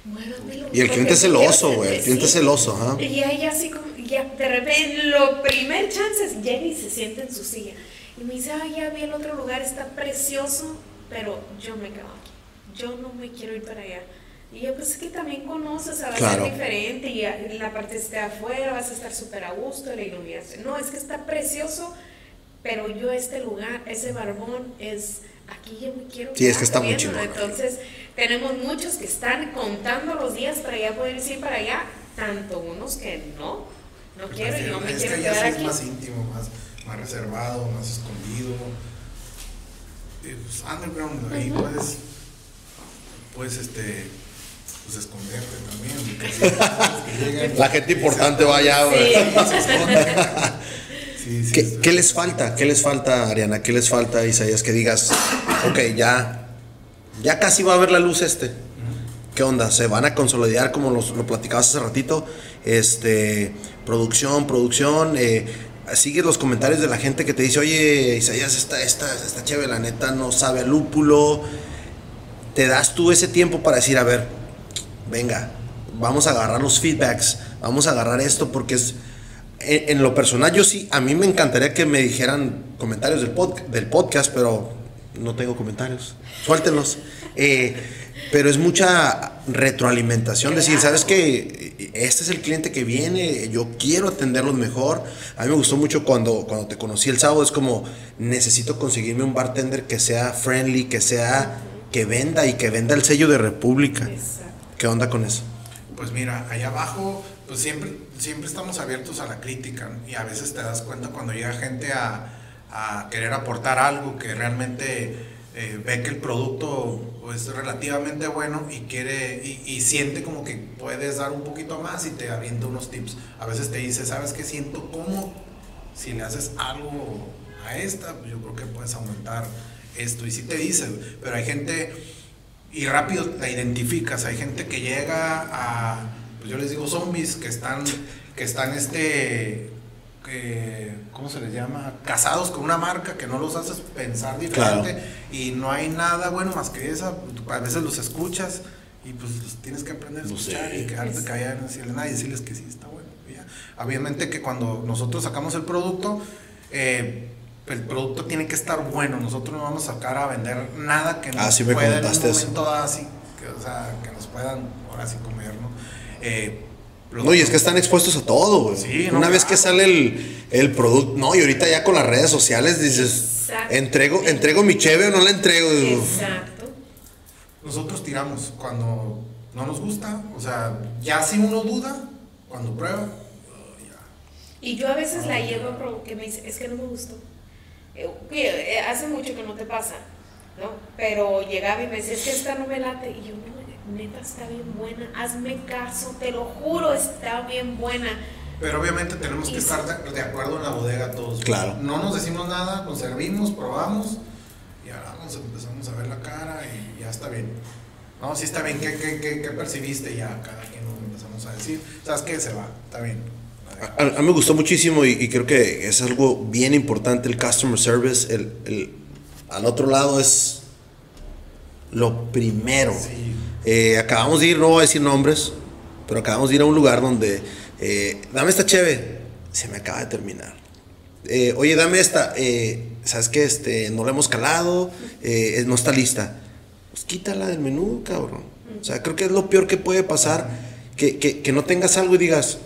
muévamelo. Y el cliente es celoso, güey. El cliente es celoso, ajá. Y ella así como, ya, de repente, lo primer chance es llega y se sienta en su silla. Y me dice, ay, ya vi el otro lugar, está precioso, pero yo me quedo aquí. Yo no me quiero ir para allá. Y yo, pues es que también conoces, va a ser diferente. Y la parte de afuera vas a estar súper a gusto, la iluminación. No, es que está precioso, pero yo este lugar, ese barbón, es aquí yo me quiero Sí, es que está muy viendo". chingón. Entonces, tenemos muchos que están contando los días para ya poder ir para allá, tanto unos que no, no quiero, yo me es quiero que ya quedar sí es aquí. más íntimo, más, más reservado, más escondido. Y, pues, underground, ahí puedes, puedes este, pues esconderte también. que llegan- La gente importante va allá, güey. Sí, sí, ¿Qué, les falta? ¿Qué les falta, Ariana? ¿Qué les falta, Isaías? Que digas, ok, ya, ya casi va a ver la luz este. ¿Qué onda? ¿Se van a consolidar como los- lo platicabas hace ratito? Este, producción, producción. Eh, sigues los comentarios de la gente que te dice, oye, Isaías, esta, esta, esta chévere, la neta no sabe a lúpulo. Te das tú ese tiempo para decir, a ver, venga, vamos a agarrar los feedbacks, vamos a agarrar esto porque es... En, lo personal, yo sí, a mí me encantaría que me dijeran comentarios del, pod- del podcast, pero no tengo comentarios. Suéltenlos. Eh, pero es mucha retroalimentación, decir, ¿sabes qué? Este es el cliente que viene, yo quiero atenderlos mejor. A mí me gustó mucho cuando, cuando te conocí el sábado, es como, necesito conseguirme un bartender que sea friendly, que sea, que venda y que venda el sello de República. ¿Qué onda con eso? Pues mira, allá abajo, pues siempre, siempre estamos abiertos a la crítica y a veces te das cuenta cuando llega gente a, a querer aportar algo que realmente eh, ve que el producto es relativamente bueno y quiere y, y siente como que puedes dar un poquito más y te avienta unos tips. A veces te dice, ¿sabes qué siento? ¿Cómo? Si le haces algo a esta, yo creo que puedes aumentar esto. Y sí te dice, pero hay gente y rápido la identificas. Hay gente que llega a, pues yo les digo zombies, que están, que están este, que, ¿cómo se les llama? Casados con una marca que no los haces pensar diferente y no hay nada bueno más que esa. A veces los escuchas y pues tienes que aprender a escuchar y quedarte callado y decirle nada y decirles que sí está bueno. Obviamente que cuando nosotros sacamos el producto, eh, el producto tiene que estar bueno. Nosotros no vamos a sacar a vender nada que nos ah, pueda en un momento así, que, o sea, que nos puedan ahora sí comer, ¿no? Eh, no, y es que están expuestos a todo, Una vez que sale el, el, producto, no, y ahorita ya con las redes sociales dices, entrego, entrego mi cheve o no la entrego. Exacto. Nosotros tiramos cuando no nos gusta, o sea, ya si uno duda, cuando prueba, Y yo a veces la llevo que me dice, es que no me gustó. Eh, eh, hace mucho que no te pasa, ¿no? Pero llegaba y me decía, es que esta no me late. Y yo, no, neta, está bien buena, hazme caso, te lo juro, está bien buena. Pero obviamente tenemos que estar de, acuerdo en la bodega todos. Claro. No nos decimos nada, nos servimos, probamos y ahora nos empezamos a ver la cara y ya está bien. No, sí está bien, ¿qué, qué, qué, qué percibiste? Ya cada quien nos empezamos a decir, ¿sabes qué? Se va, está bien. A, mí me gustó muchísimo y, creo que es algo bien importante el customer service. El, el al otro lado es lo primero. Eh, acabamos de ir, no voy a decir nombres, pero acabamos de ir a un lugar donde, eh, dame esta cheve, se me acaba de terminar. Eh, oye, dame esta, ¿sabes qué? Este, no la hemos calado, no está lista. Pues quítala del menú, cabrón. O sea, creo que es lo peor que puede pasar, que, que, que no tengas algo y digas,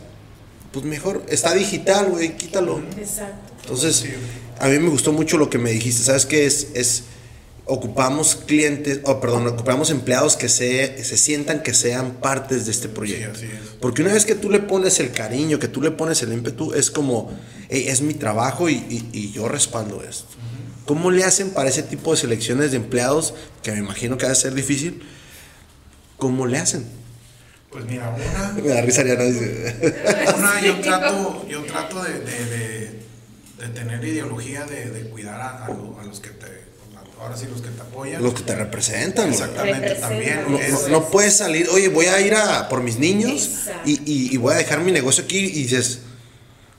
pues mejor, está digital, güey, quítalo. Exacto. Entonces, a mí me gustó mucho lo que me dijiste, ¿sabes qué? Es, es ocupamos clientes, o perdón, ocupamos empleados que se, se sientan que sean partes de este proyecto. Porque una vez que tú le pones el cariño, que tú le pones el ímpetu, es como, es mi trabajo y, y, yo respaldo esto. ¿Cómo le hacen para ese tipo de selecciones de empleados, que me imagino que va a ser difícil? ¿Cómo le hacen? Pues mira, una. Me da risa ya no Una, yo trato, yo trato de, de, de, tener ideología de, cuidar a, los que te. Ahora sí, los que te apoyan. Los que te representan. Exactamente, también. No, puedes salir, oye, voy a ir a por mis niños y, y, voy a dejar mi negocio aquí y dices,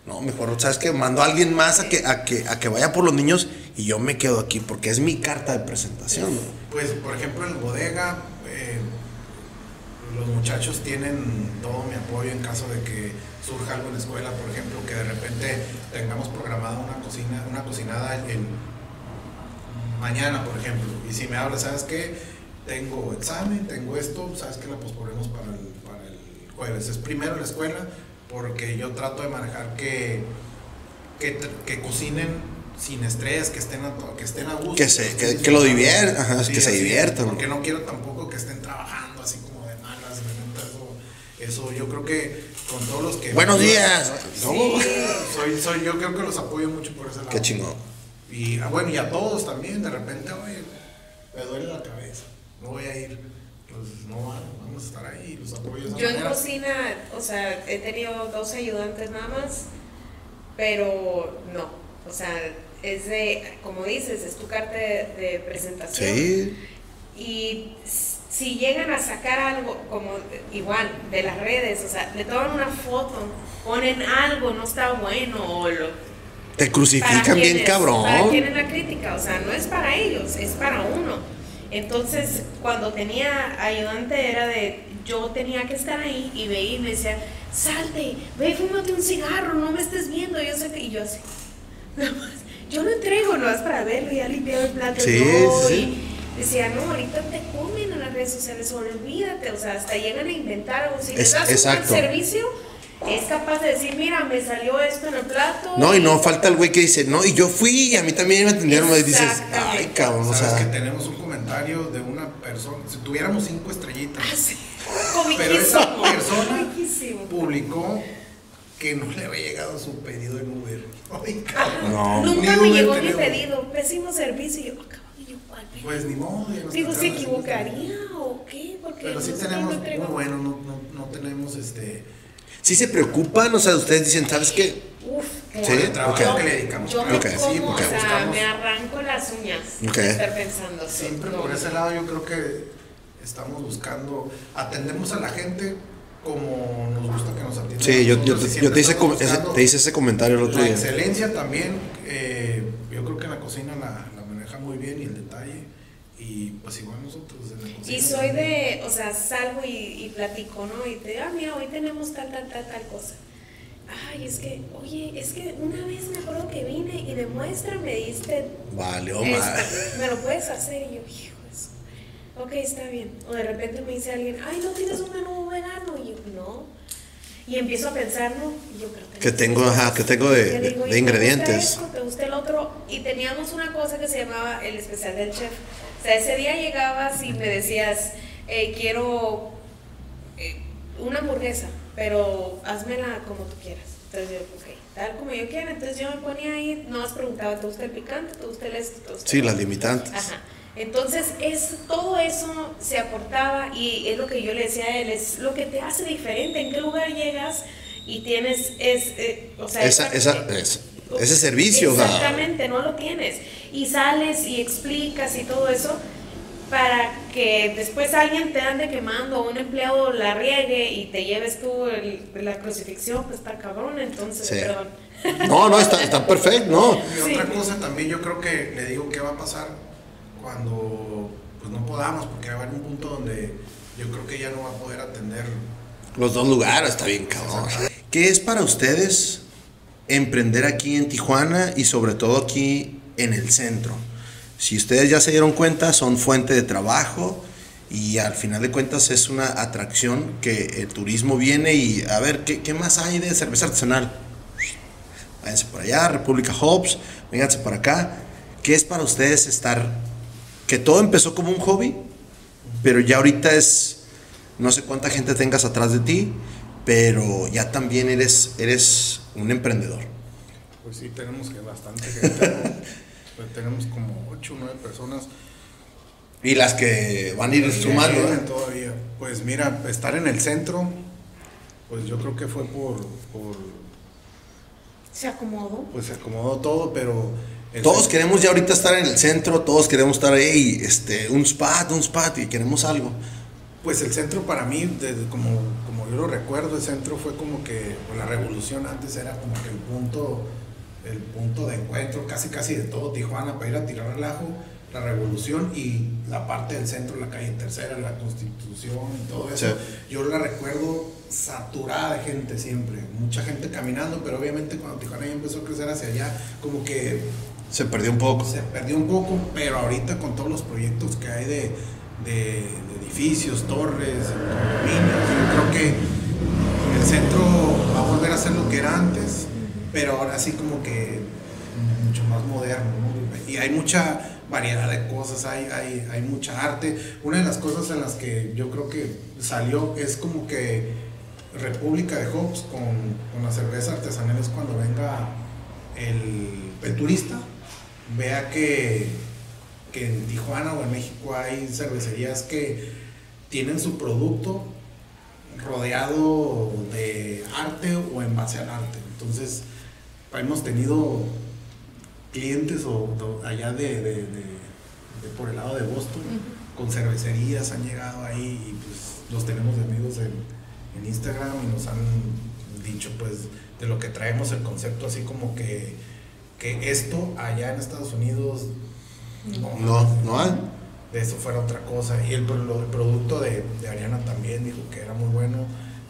no, mejor, ¿sabes que Mando a alguien más a que, a, que, a que vaya por los niños y yo me quedo aquí porque es mi carta de presentación. Pues, por ejemplo, en bodega los muchachos tienen todo mi apoyo en caso de que surja algo en la escuela, por ejemplo, que de repente tengamos programada una cocina, una cocinada en mañana, por ejemplo, y si me hablas, ¿sabes qué? Tengo examen, tengo esto, ¿sabes qué? La posponemos para el, para el jueves. Es primero la escuela, porque yo trato de manejar que, que, que cocinen sin estrés, que estén a, que estén a gusto. Que, se, que, lo diviertan, que se diviertan. Porque no quiero tampoco que estén trabajando eso yo creo que con todos los que... Buenos días. soy, soy, yo creo que los apoyo mucho por ese lado. Qué chingón. Y ah, bueno, y a todos también, de repente, oye, me duele la cabeza, no voy a ir. Pues no vamos a estar ahí, los apoyo. Yo en cocina, o sea, he tenido dos ayudantes nada más, pero no, o sea, es de, como dices, es tu carta de, de presentación. Sí. Y si llegan a sacar algo como igual de las redes, o sea, le toman una foto, ponen algo, no está bueno o lo... Te crucifican bien cabrón. Para quienes la crítica, o sea, no es para ellos, es para uno. Entonces, cuando tenía ayudante era de, yo tenía que estar ahí y veía y me decía, salte, ve, fúmate un cigarro, no me estés viendo, yo sé que, y yo así, yo no entrego, no es para ver, ya limpiado el plato, sí, sí. decía, no, ahorita te comen redes sociales, olvídate, o sea, hasta llegan a inventar algo. Si es, das un buen servicio, es capaz de decir, mira, me salió esto en el plato. No, y, no falta el güey que dice, no, y yo fui y a mí también me atendieron, y dices, ay, cabrón, o sea. que tenemos un comentario de una persona, si tuviéramos cinco estrellitas. Ah, sí. Pero esa persona publicó que no le había llegado su pedido en Uber. Ay, no. Nunca me llegó mi pedido, pésimo servicio. Y yo, pues ni modo. Digo, ¿se equivocaría o qué? Porque Pero sí tenemos, muy bueno, no, no, no tenemos este... Sí se preocupan, o sea, ustedes dicen, ¿sabes qué? Uf, sí, el trabajo que le dedicamos. Yo me sí, o sea, me arranco las uñas okay. estar pensando. Siempre por ese lado yo creo que estamos buscando, atendemos a la gente como nos gusta que nos atiendan. Sí, yo, yo, te, hice te, hice ese comentario el otro día. La excelencia también, eh, yo creo que la cocina la, la, maneja muy bien y el detalle. Y pues igual nosotros en la cocina. Y soy de, o sea, salgo y, y platico, ¿no? Y te digo, ah, mira, hoy tenemos tal, tal, tal, tal cosa. Ay, es que, oye, es que una vez me acuerdo que vine y de muestra me diste. Vale, oh, Me lo puedes hacer. Y yo, hijo, eso. Ok, está bien. O de repente me dice alguien, ay, ¿no tienes un menú vegano? Y yo, no. Y empiezo a pensar, no, yo creo que. Que tengo, ajá, que tengo de, de, ingredientes. ¿Te gusta, el otro? Y teníamos una cosa que se llamaba el especial del chef. O sea, ese día llegabas y me decías, eh, quiero eh, una hamburguesa pero házmela como tú quieras. Entonces yo, ok, tal como yo quiera. Entonces yo me ponía ahí, no más preguntaba, ¿te gusta el picante? ¿Te gusta el esto? sí, las limitantes. Ajá. Entonces, es, todo eso se aportaba y es lo que yo le decía a él, es lo que te hace diferente, en qué lugar llegas y tienes es, eh, o sea, esa, esa, ese servicio. Exactamente, no lo tienes. Y sales y explicas y todo eso para que después alguien te ande quemando o un empleado la riegue y te lleves tú la crucifixión, pues está cabrón, entonces, perdón. No, no, está, está perfecto, no. Y otra cosa también, yo creo que le digo qué va a pasar cuando pues no podamos, porque va a haber un punto donde yo creo que ya no va a poder atender. Los dos lugares, está bien cabrón. ¿Qué es para ustedes emprender aquí en Tijuana y sobre todo aquí en el centro? Si ustedes ya se dieron cuenta, son fuente de trabajo y al final de cuentas es una atracción que el turismo viene y a ver, ¿qué, más hay de cerveza artesanal? Váyanse por allá, República Hops, vénganse por acá. ¿Qué es para ustedes estar? Que todo empezó como un hobby, pero ya ahorita es, no sé cuánta gente tengas atrás de ti, pero ya también eres, eres un emprendedor. Pues sí, tenemos que bastante gente. Tenemos como 8 o 9 personas. Y las que van a ir sumando. Todavía. Pues mira, estar en el centro, pues yo creo que fue por, por se acomodó. Pues se acomodó todo, pero... Todos queremos ya ahorita estar en el centro, todos queremos estar ahí, este, un spot, un spot, y queremos algo. Pues el centro para mí, como, como yo lo recuerdo, el centro fue como que pues, la revolución antes era como que el punto el punto de encuentro casi casi de todo Tijuana para ir a tirar relajo, la revolución y la parte del centro, la calle tercera, la constitución y todo eso. Yo la recuerdo saturada de gente siempre, mucha gente caminando, pero obviamente cuando Tijuana ya empezó a crecer hacia allá, como que... Se perdió un poco. Se perdió un poco, pero ahorita con todos los proyectos que hay de, de, edificios, torres, condominios, yo creo que el centro va a volver a ser lo que era antes pero ahora sí como que mucho más moderno, Y hay mucha variedad de cosas, hay, hay, hay mucha arte. Una de las cosas en las que yo creo que salió es como que República de Hops con, con la cerveza artesanal es cuando venga el, el turista, vea que, que en Tijuana o en México hay cervecerías que tienen su producto rodeado de arte o en base al arte. Entonces, hemos tenido clientes o, allá de, por el lado de Boston, con cervecerías han llegado ahí y pues los tenemos de amigos en, Instagram y nos han dicho pues de lo que traemos el concepto así como que, que esto allá en Estados Unidos no, no, hay. De eso fuera otra cosa. Y el, producto de, de Ariana también dijo que era muy bueno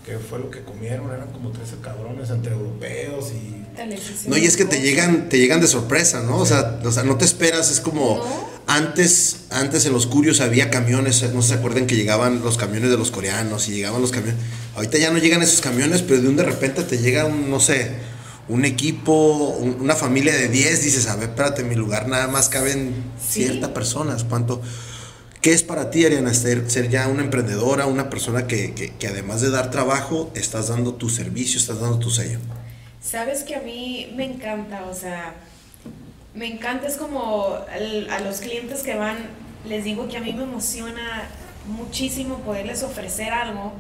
que fue lo que comieron, eran como 13 cabrones entre europeos y... No, y es que te llegan, te llegan de sorpresa, ¿no? O, sea, o sea, no te esperas, es como... Antes, antes en los curios había camiones, no se acuerdan que llegaban los camiones de los coreanos y llegaban los camiones. Ahorita ya no llegan esos camiones, pero de un de repente te llega un, no sé, un equipo, una familia de 10, dices, a ver, espérate, en mi lugar nada más caben ciertas personas, ¿cuánto? ¿Qué es para ti, Ariana, ser, ser ya una emprendedora, una persona que, además de dar trabajo, estás dando tu servicio, estás dando tu sello? Sabes que a mí me encanta, o sea, me encanta, es como a los clientes que van, les digo que a mí me emociona muchísimo poderles ofrecer algo,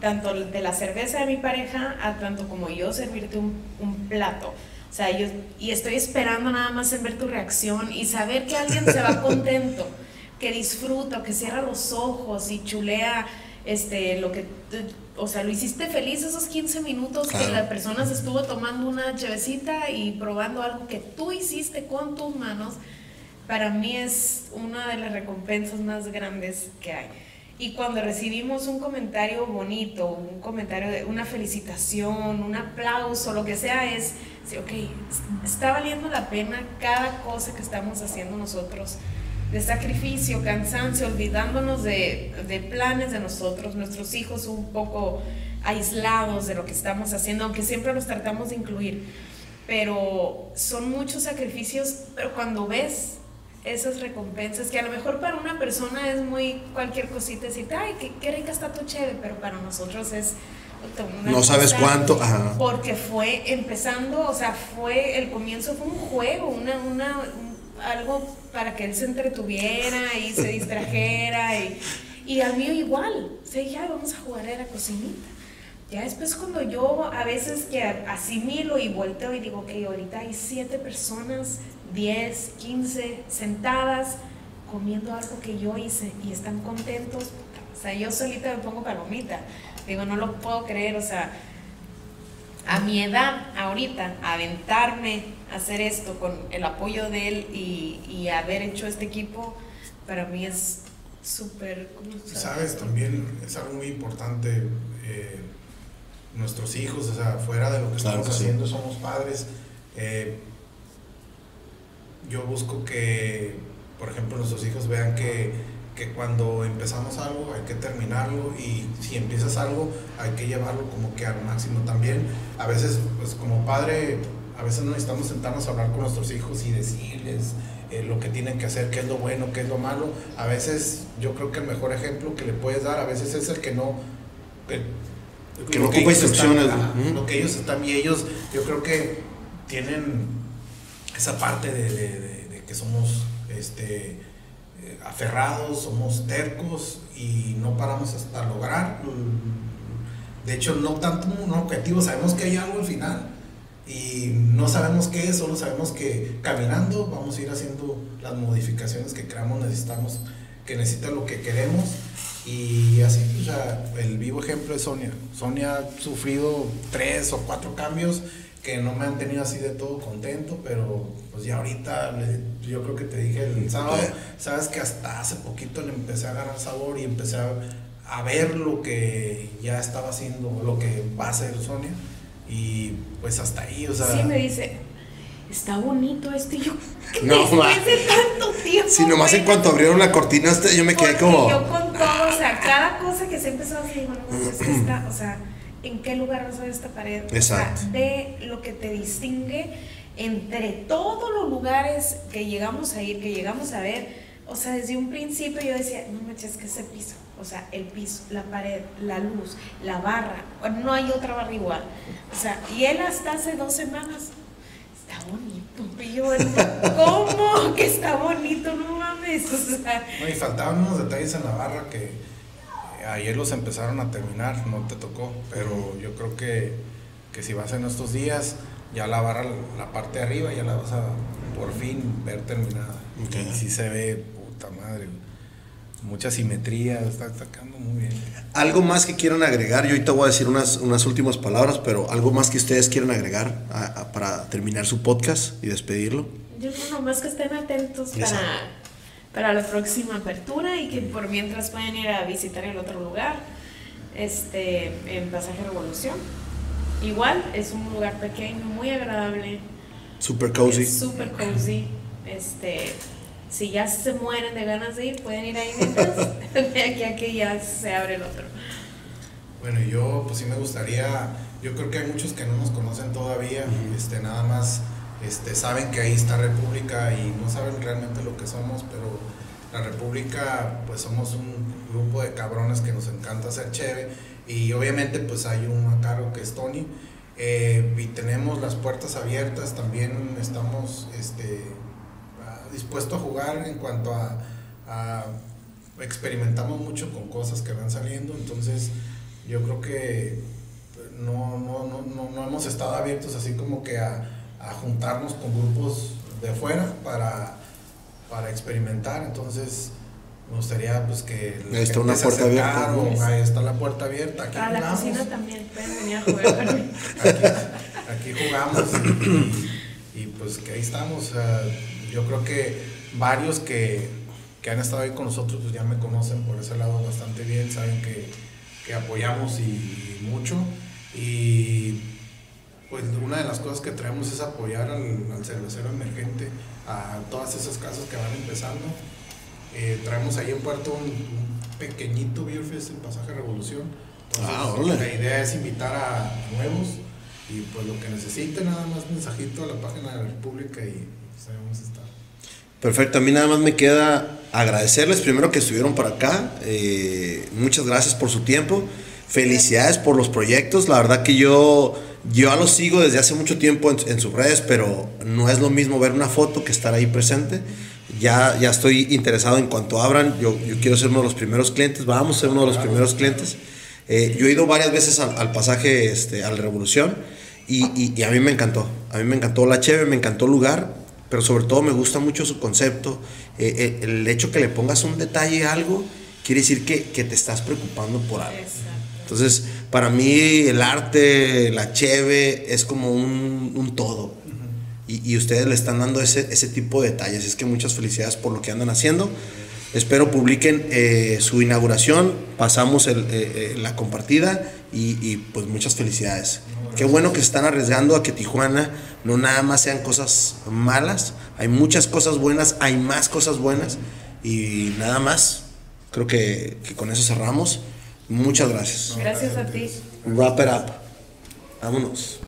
tanto de la cerveza de mi pareja, a tanto como yo servirte un, un plato. O sea, yo, y estoy esperando nada más en ver tu reacción y saber que alguien se va contento. que disfruta o que cierra los ojos y chulea este, lo que, o sea, lo hiciste feliz esos 15 minutos que la persona se estuvo tomando una chevecita y probando algo que tú hiciste con tus manos, para mí es una de las recompensas más grandes que hay. Y cuando recibimos un comentario bonito, un comentario de una felicitación, un aplauso, lo que sea, es, ok, está valiendo la pena cada cosa que estamos haciendo nosotros de sacrificio, cansancio, olvidándonos de, de, planes de nosotros, nuestros hijos un poco aislados de lo que estamos haciendo, aunque siempre los tratamos de incluir. Pero son muchos sacrificios, pero cuando ves esas recompensas, que a lo mejor para una persona es muy cualquier cosita, decir, ay, qué, qué rica está tu chévere, pero para nosotros es... no sabes cuánto. Porque fue empezando, o sea, fue, el comienzo fue un juego, una, una, algo para que él se entretuviera y se distrajera. Y, y al mío igual. O sea, ya vamos a jugar a la cocinita. Ya después cuando yo a veces que asimilo y volteo y digo que ahorita hay siete personas, 10, 15 sentadas comiendo algo que yo hice y están contentos. O sea, yo solita me pongo palomita. Digo, no lo puedo creer. O sea, a mi edad ahorita, aventarme a hacer esto con el apoyo de él y, haber hecho este equipo, para mí es súper... Sabes, también es algo muy importante. Eh, nuestros hijos, o sea, fuera de lo que estamos haciendo, somos padres. Eh, yo busco que, por ejemplo, nuestros hijos vean que que cuando empezamos algo hay que terminarlo y si empiezas algo hay que llevarlo como que al máximo también. A veces, pues como padre, a veces no necesitamos sentarnos a hablar con nuestros hijos y decirles eh, lo que tienen que hacer, qué es lo bueno, qué es lo malo. A veces yo creo que el mejor ejemplo que le puedes dar a veces es el que no... que no ocupa instrucciones. Lo que ellos están y ellos yo creo que tienen esa parte de, de que somos... este aferrados, somos tercos y no paramos hasta lograr. De hecho, no tanto un objetivo, sabemos que hay algo al final y no sabemos qué es, solo sabemos que caminando vamos a ir haciendo las modificaciones que creamos, necesitamos, que necesita lo que queremos y así, o sea, el vivo ejemplo es Sonia. Sonia ha sufrido tres o cuatro cambios que no me han tenido así de todo contento, pero pues ya ahorita yo creo que te dije el sábado, sabes que hasta hace poquito le empecé a agarrar sabor y empecé a, a, ver lo que ya estaba haciendo, lo que va a hacer Sonia y pues hasta ahí, o sea... Sí, me dice, está bonito esto y yo, no, después de tanto tiempo. Sí, nomás en cuanto abrieron la cortina yo me quedé como... Yo con todo, o sea, cada cosa que se empezó a hacer, bueno, pues es que está, o sea en qué lugar vas a ver esta pared. Exacto. de lo que te distingue entre todos los lugares que llegamos a ir, que llegamos a ver. O sea, desde un principio yo decía, no manches, que ese piso. O sea, el piso, la pared, la luz, la barra. No hay otra barra igual. O sea, y él hasta hace dos semanas. Está bonito. Y yo, ¿cómo? Que está bonito, no mames. O sea, no, y faltaban unos detalles en la barra que ayer los empezaron a terminar, no te tocó, pero yo creo que, que si vas en estos días, ya la barra, la parte de arriba, ya la vas a por fin ver terminada. Y sí se ve, puta madre, mucha simetría, está sacando muy bien. Algo más que quieran agregar, yo ahorita voy a decir unas, unas últimas palabras, pero algo más que ustedes quieran agregar para terminar su podcast y despedirlo. Yo creo más que estén atentos para para la próxima apertura y que por mientras pueden ir a visitar el otro lugar, este, en Pasaje Revolución. Igual, es un lugar pequeño, muy agradable. Super cozy. Super cozy. Este, si ya se mueren de ganas de ir, pueden ir ahí mientras de aquí a que ya se abre el otro. Bueno, yo pues sí me gustaría, yo creo que hay muchos que no nos conocen todavía, este, nada más este, saben que ahí está República y no saben realmente lo que somos, pero la República, pues somos un grupo de cabrones que nos encanta hacer chévere y obviamente pues hay un a cargo que es Tony eh, y tenemos las puertas abiertas, también estamos este, dispuestos a jugar en cuanto a, experimentamos mucho con cosas que van saliendo, entonces yo creo que no, no, no, no hemos estado abiertos así como que a a juntarnos con grupos de fuera para, para experimentar. Entonces, me gustaría pues que ahí está una puerta abierta ahí está la puerta abierta aquí ah, la cocina también pueden venir a jugar aquí, aquí, jugamos y, pues que ahí estamos. Yo creo que varios que, que, han estado ahí con nosotros pues ya me conocen por ese lado bastante bien saben que, que apoyamos y, mucho. Y pues una de las cosas que traemos es apoyar al, al cervecero emergente a todas esas casas que van empezando eh, traemos ahí en Puerto un, pequeñito Beer Fest en Pasaje Revolución. ah, la idea es invitar a nuevos y pues lo que necesiten, nada más mensajito a la página de la República y sabemos pues, estar. Perfecto, a mí nada más me queda agradecerles primero que estuvieron por acá. Eh, muchas gracias por su tiempo. Felicidades por los proyectos. La verdad que yo, yo los sigo desde hace mucho tiempo en, en sus redes, pero no es lo mismo ver una foto que estar ahí presente ya, ya estoy interesado en cuanto abran. Yo, yo quiero ser uno de los primeros clientes. Vamos a ser uno de los primeros clientes. Eh, yo he ido varias veces al, pasaje, este, al Revolución, y, y, a mí me encantó. A mí me encantó la cheve, me encantó el lugar, pero sobre todo me gusta mucho su concepto. Eh, eh, el hecho que le pongas un detalle a algo, quiere decir que, que te estás preocupando por algo. Entonces, para mí el arte, la cheve, es como un, un todo y, ustedes le están dando ese, ese tipo de detalles. Es que muchas felicidades por lo que andan haciendo. Espero publiquen eh, su inauguración, pasamos el, eh, eh, la compartida y, pues muchas felicidades. Qué bueno que se están arriesgando a que Tijuana no nada más sean cosas malas, hay muchas cosas buenas, hay más cosas buenas y nada más. Creo que, que con eso cerramos. Muchas gracias. Gracias a ti. Wrap it up. Vámonos.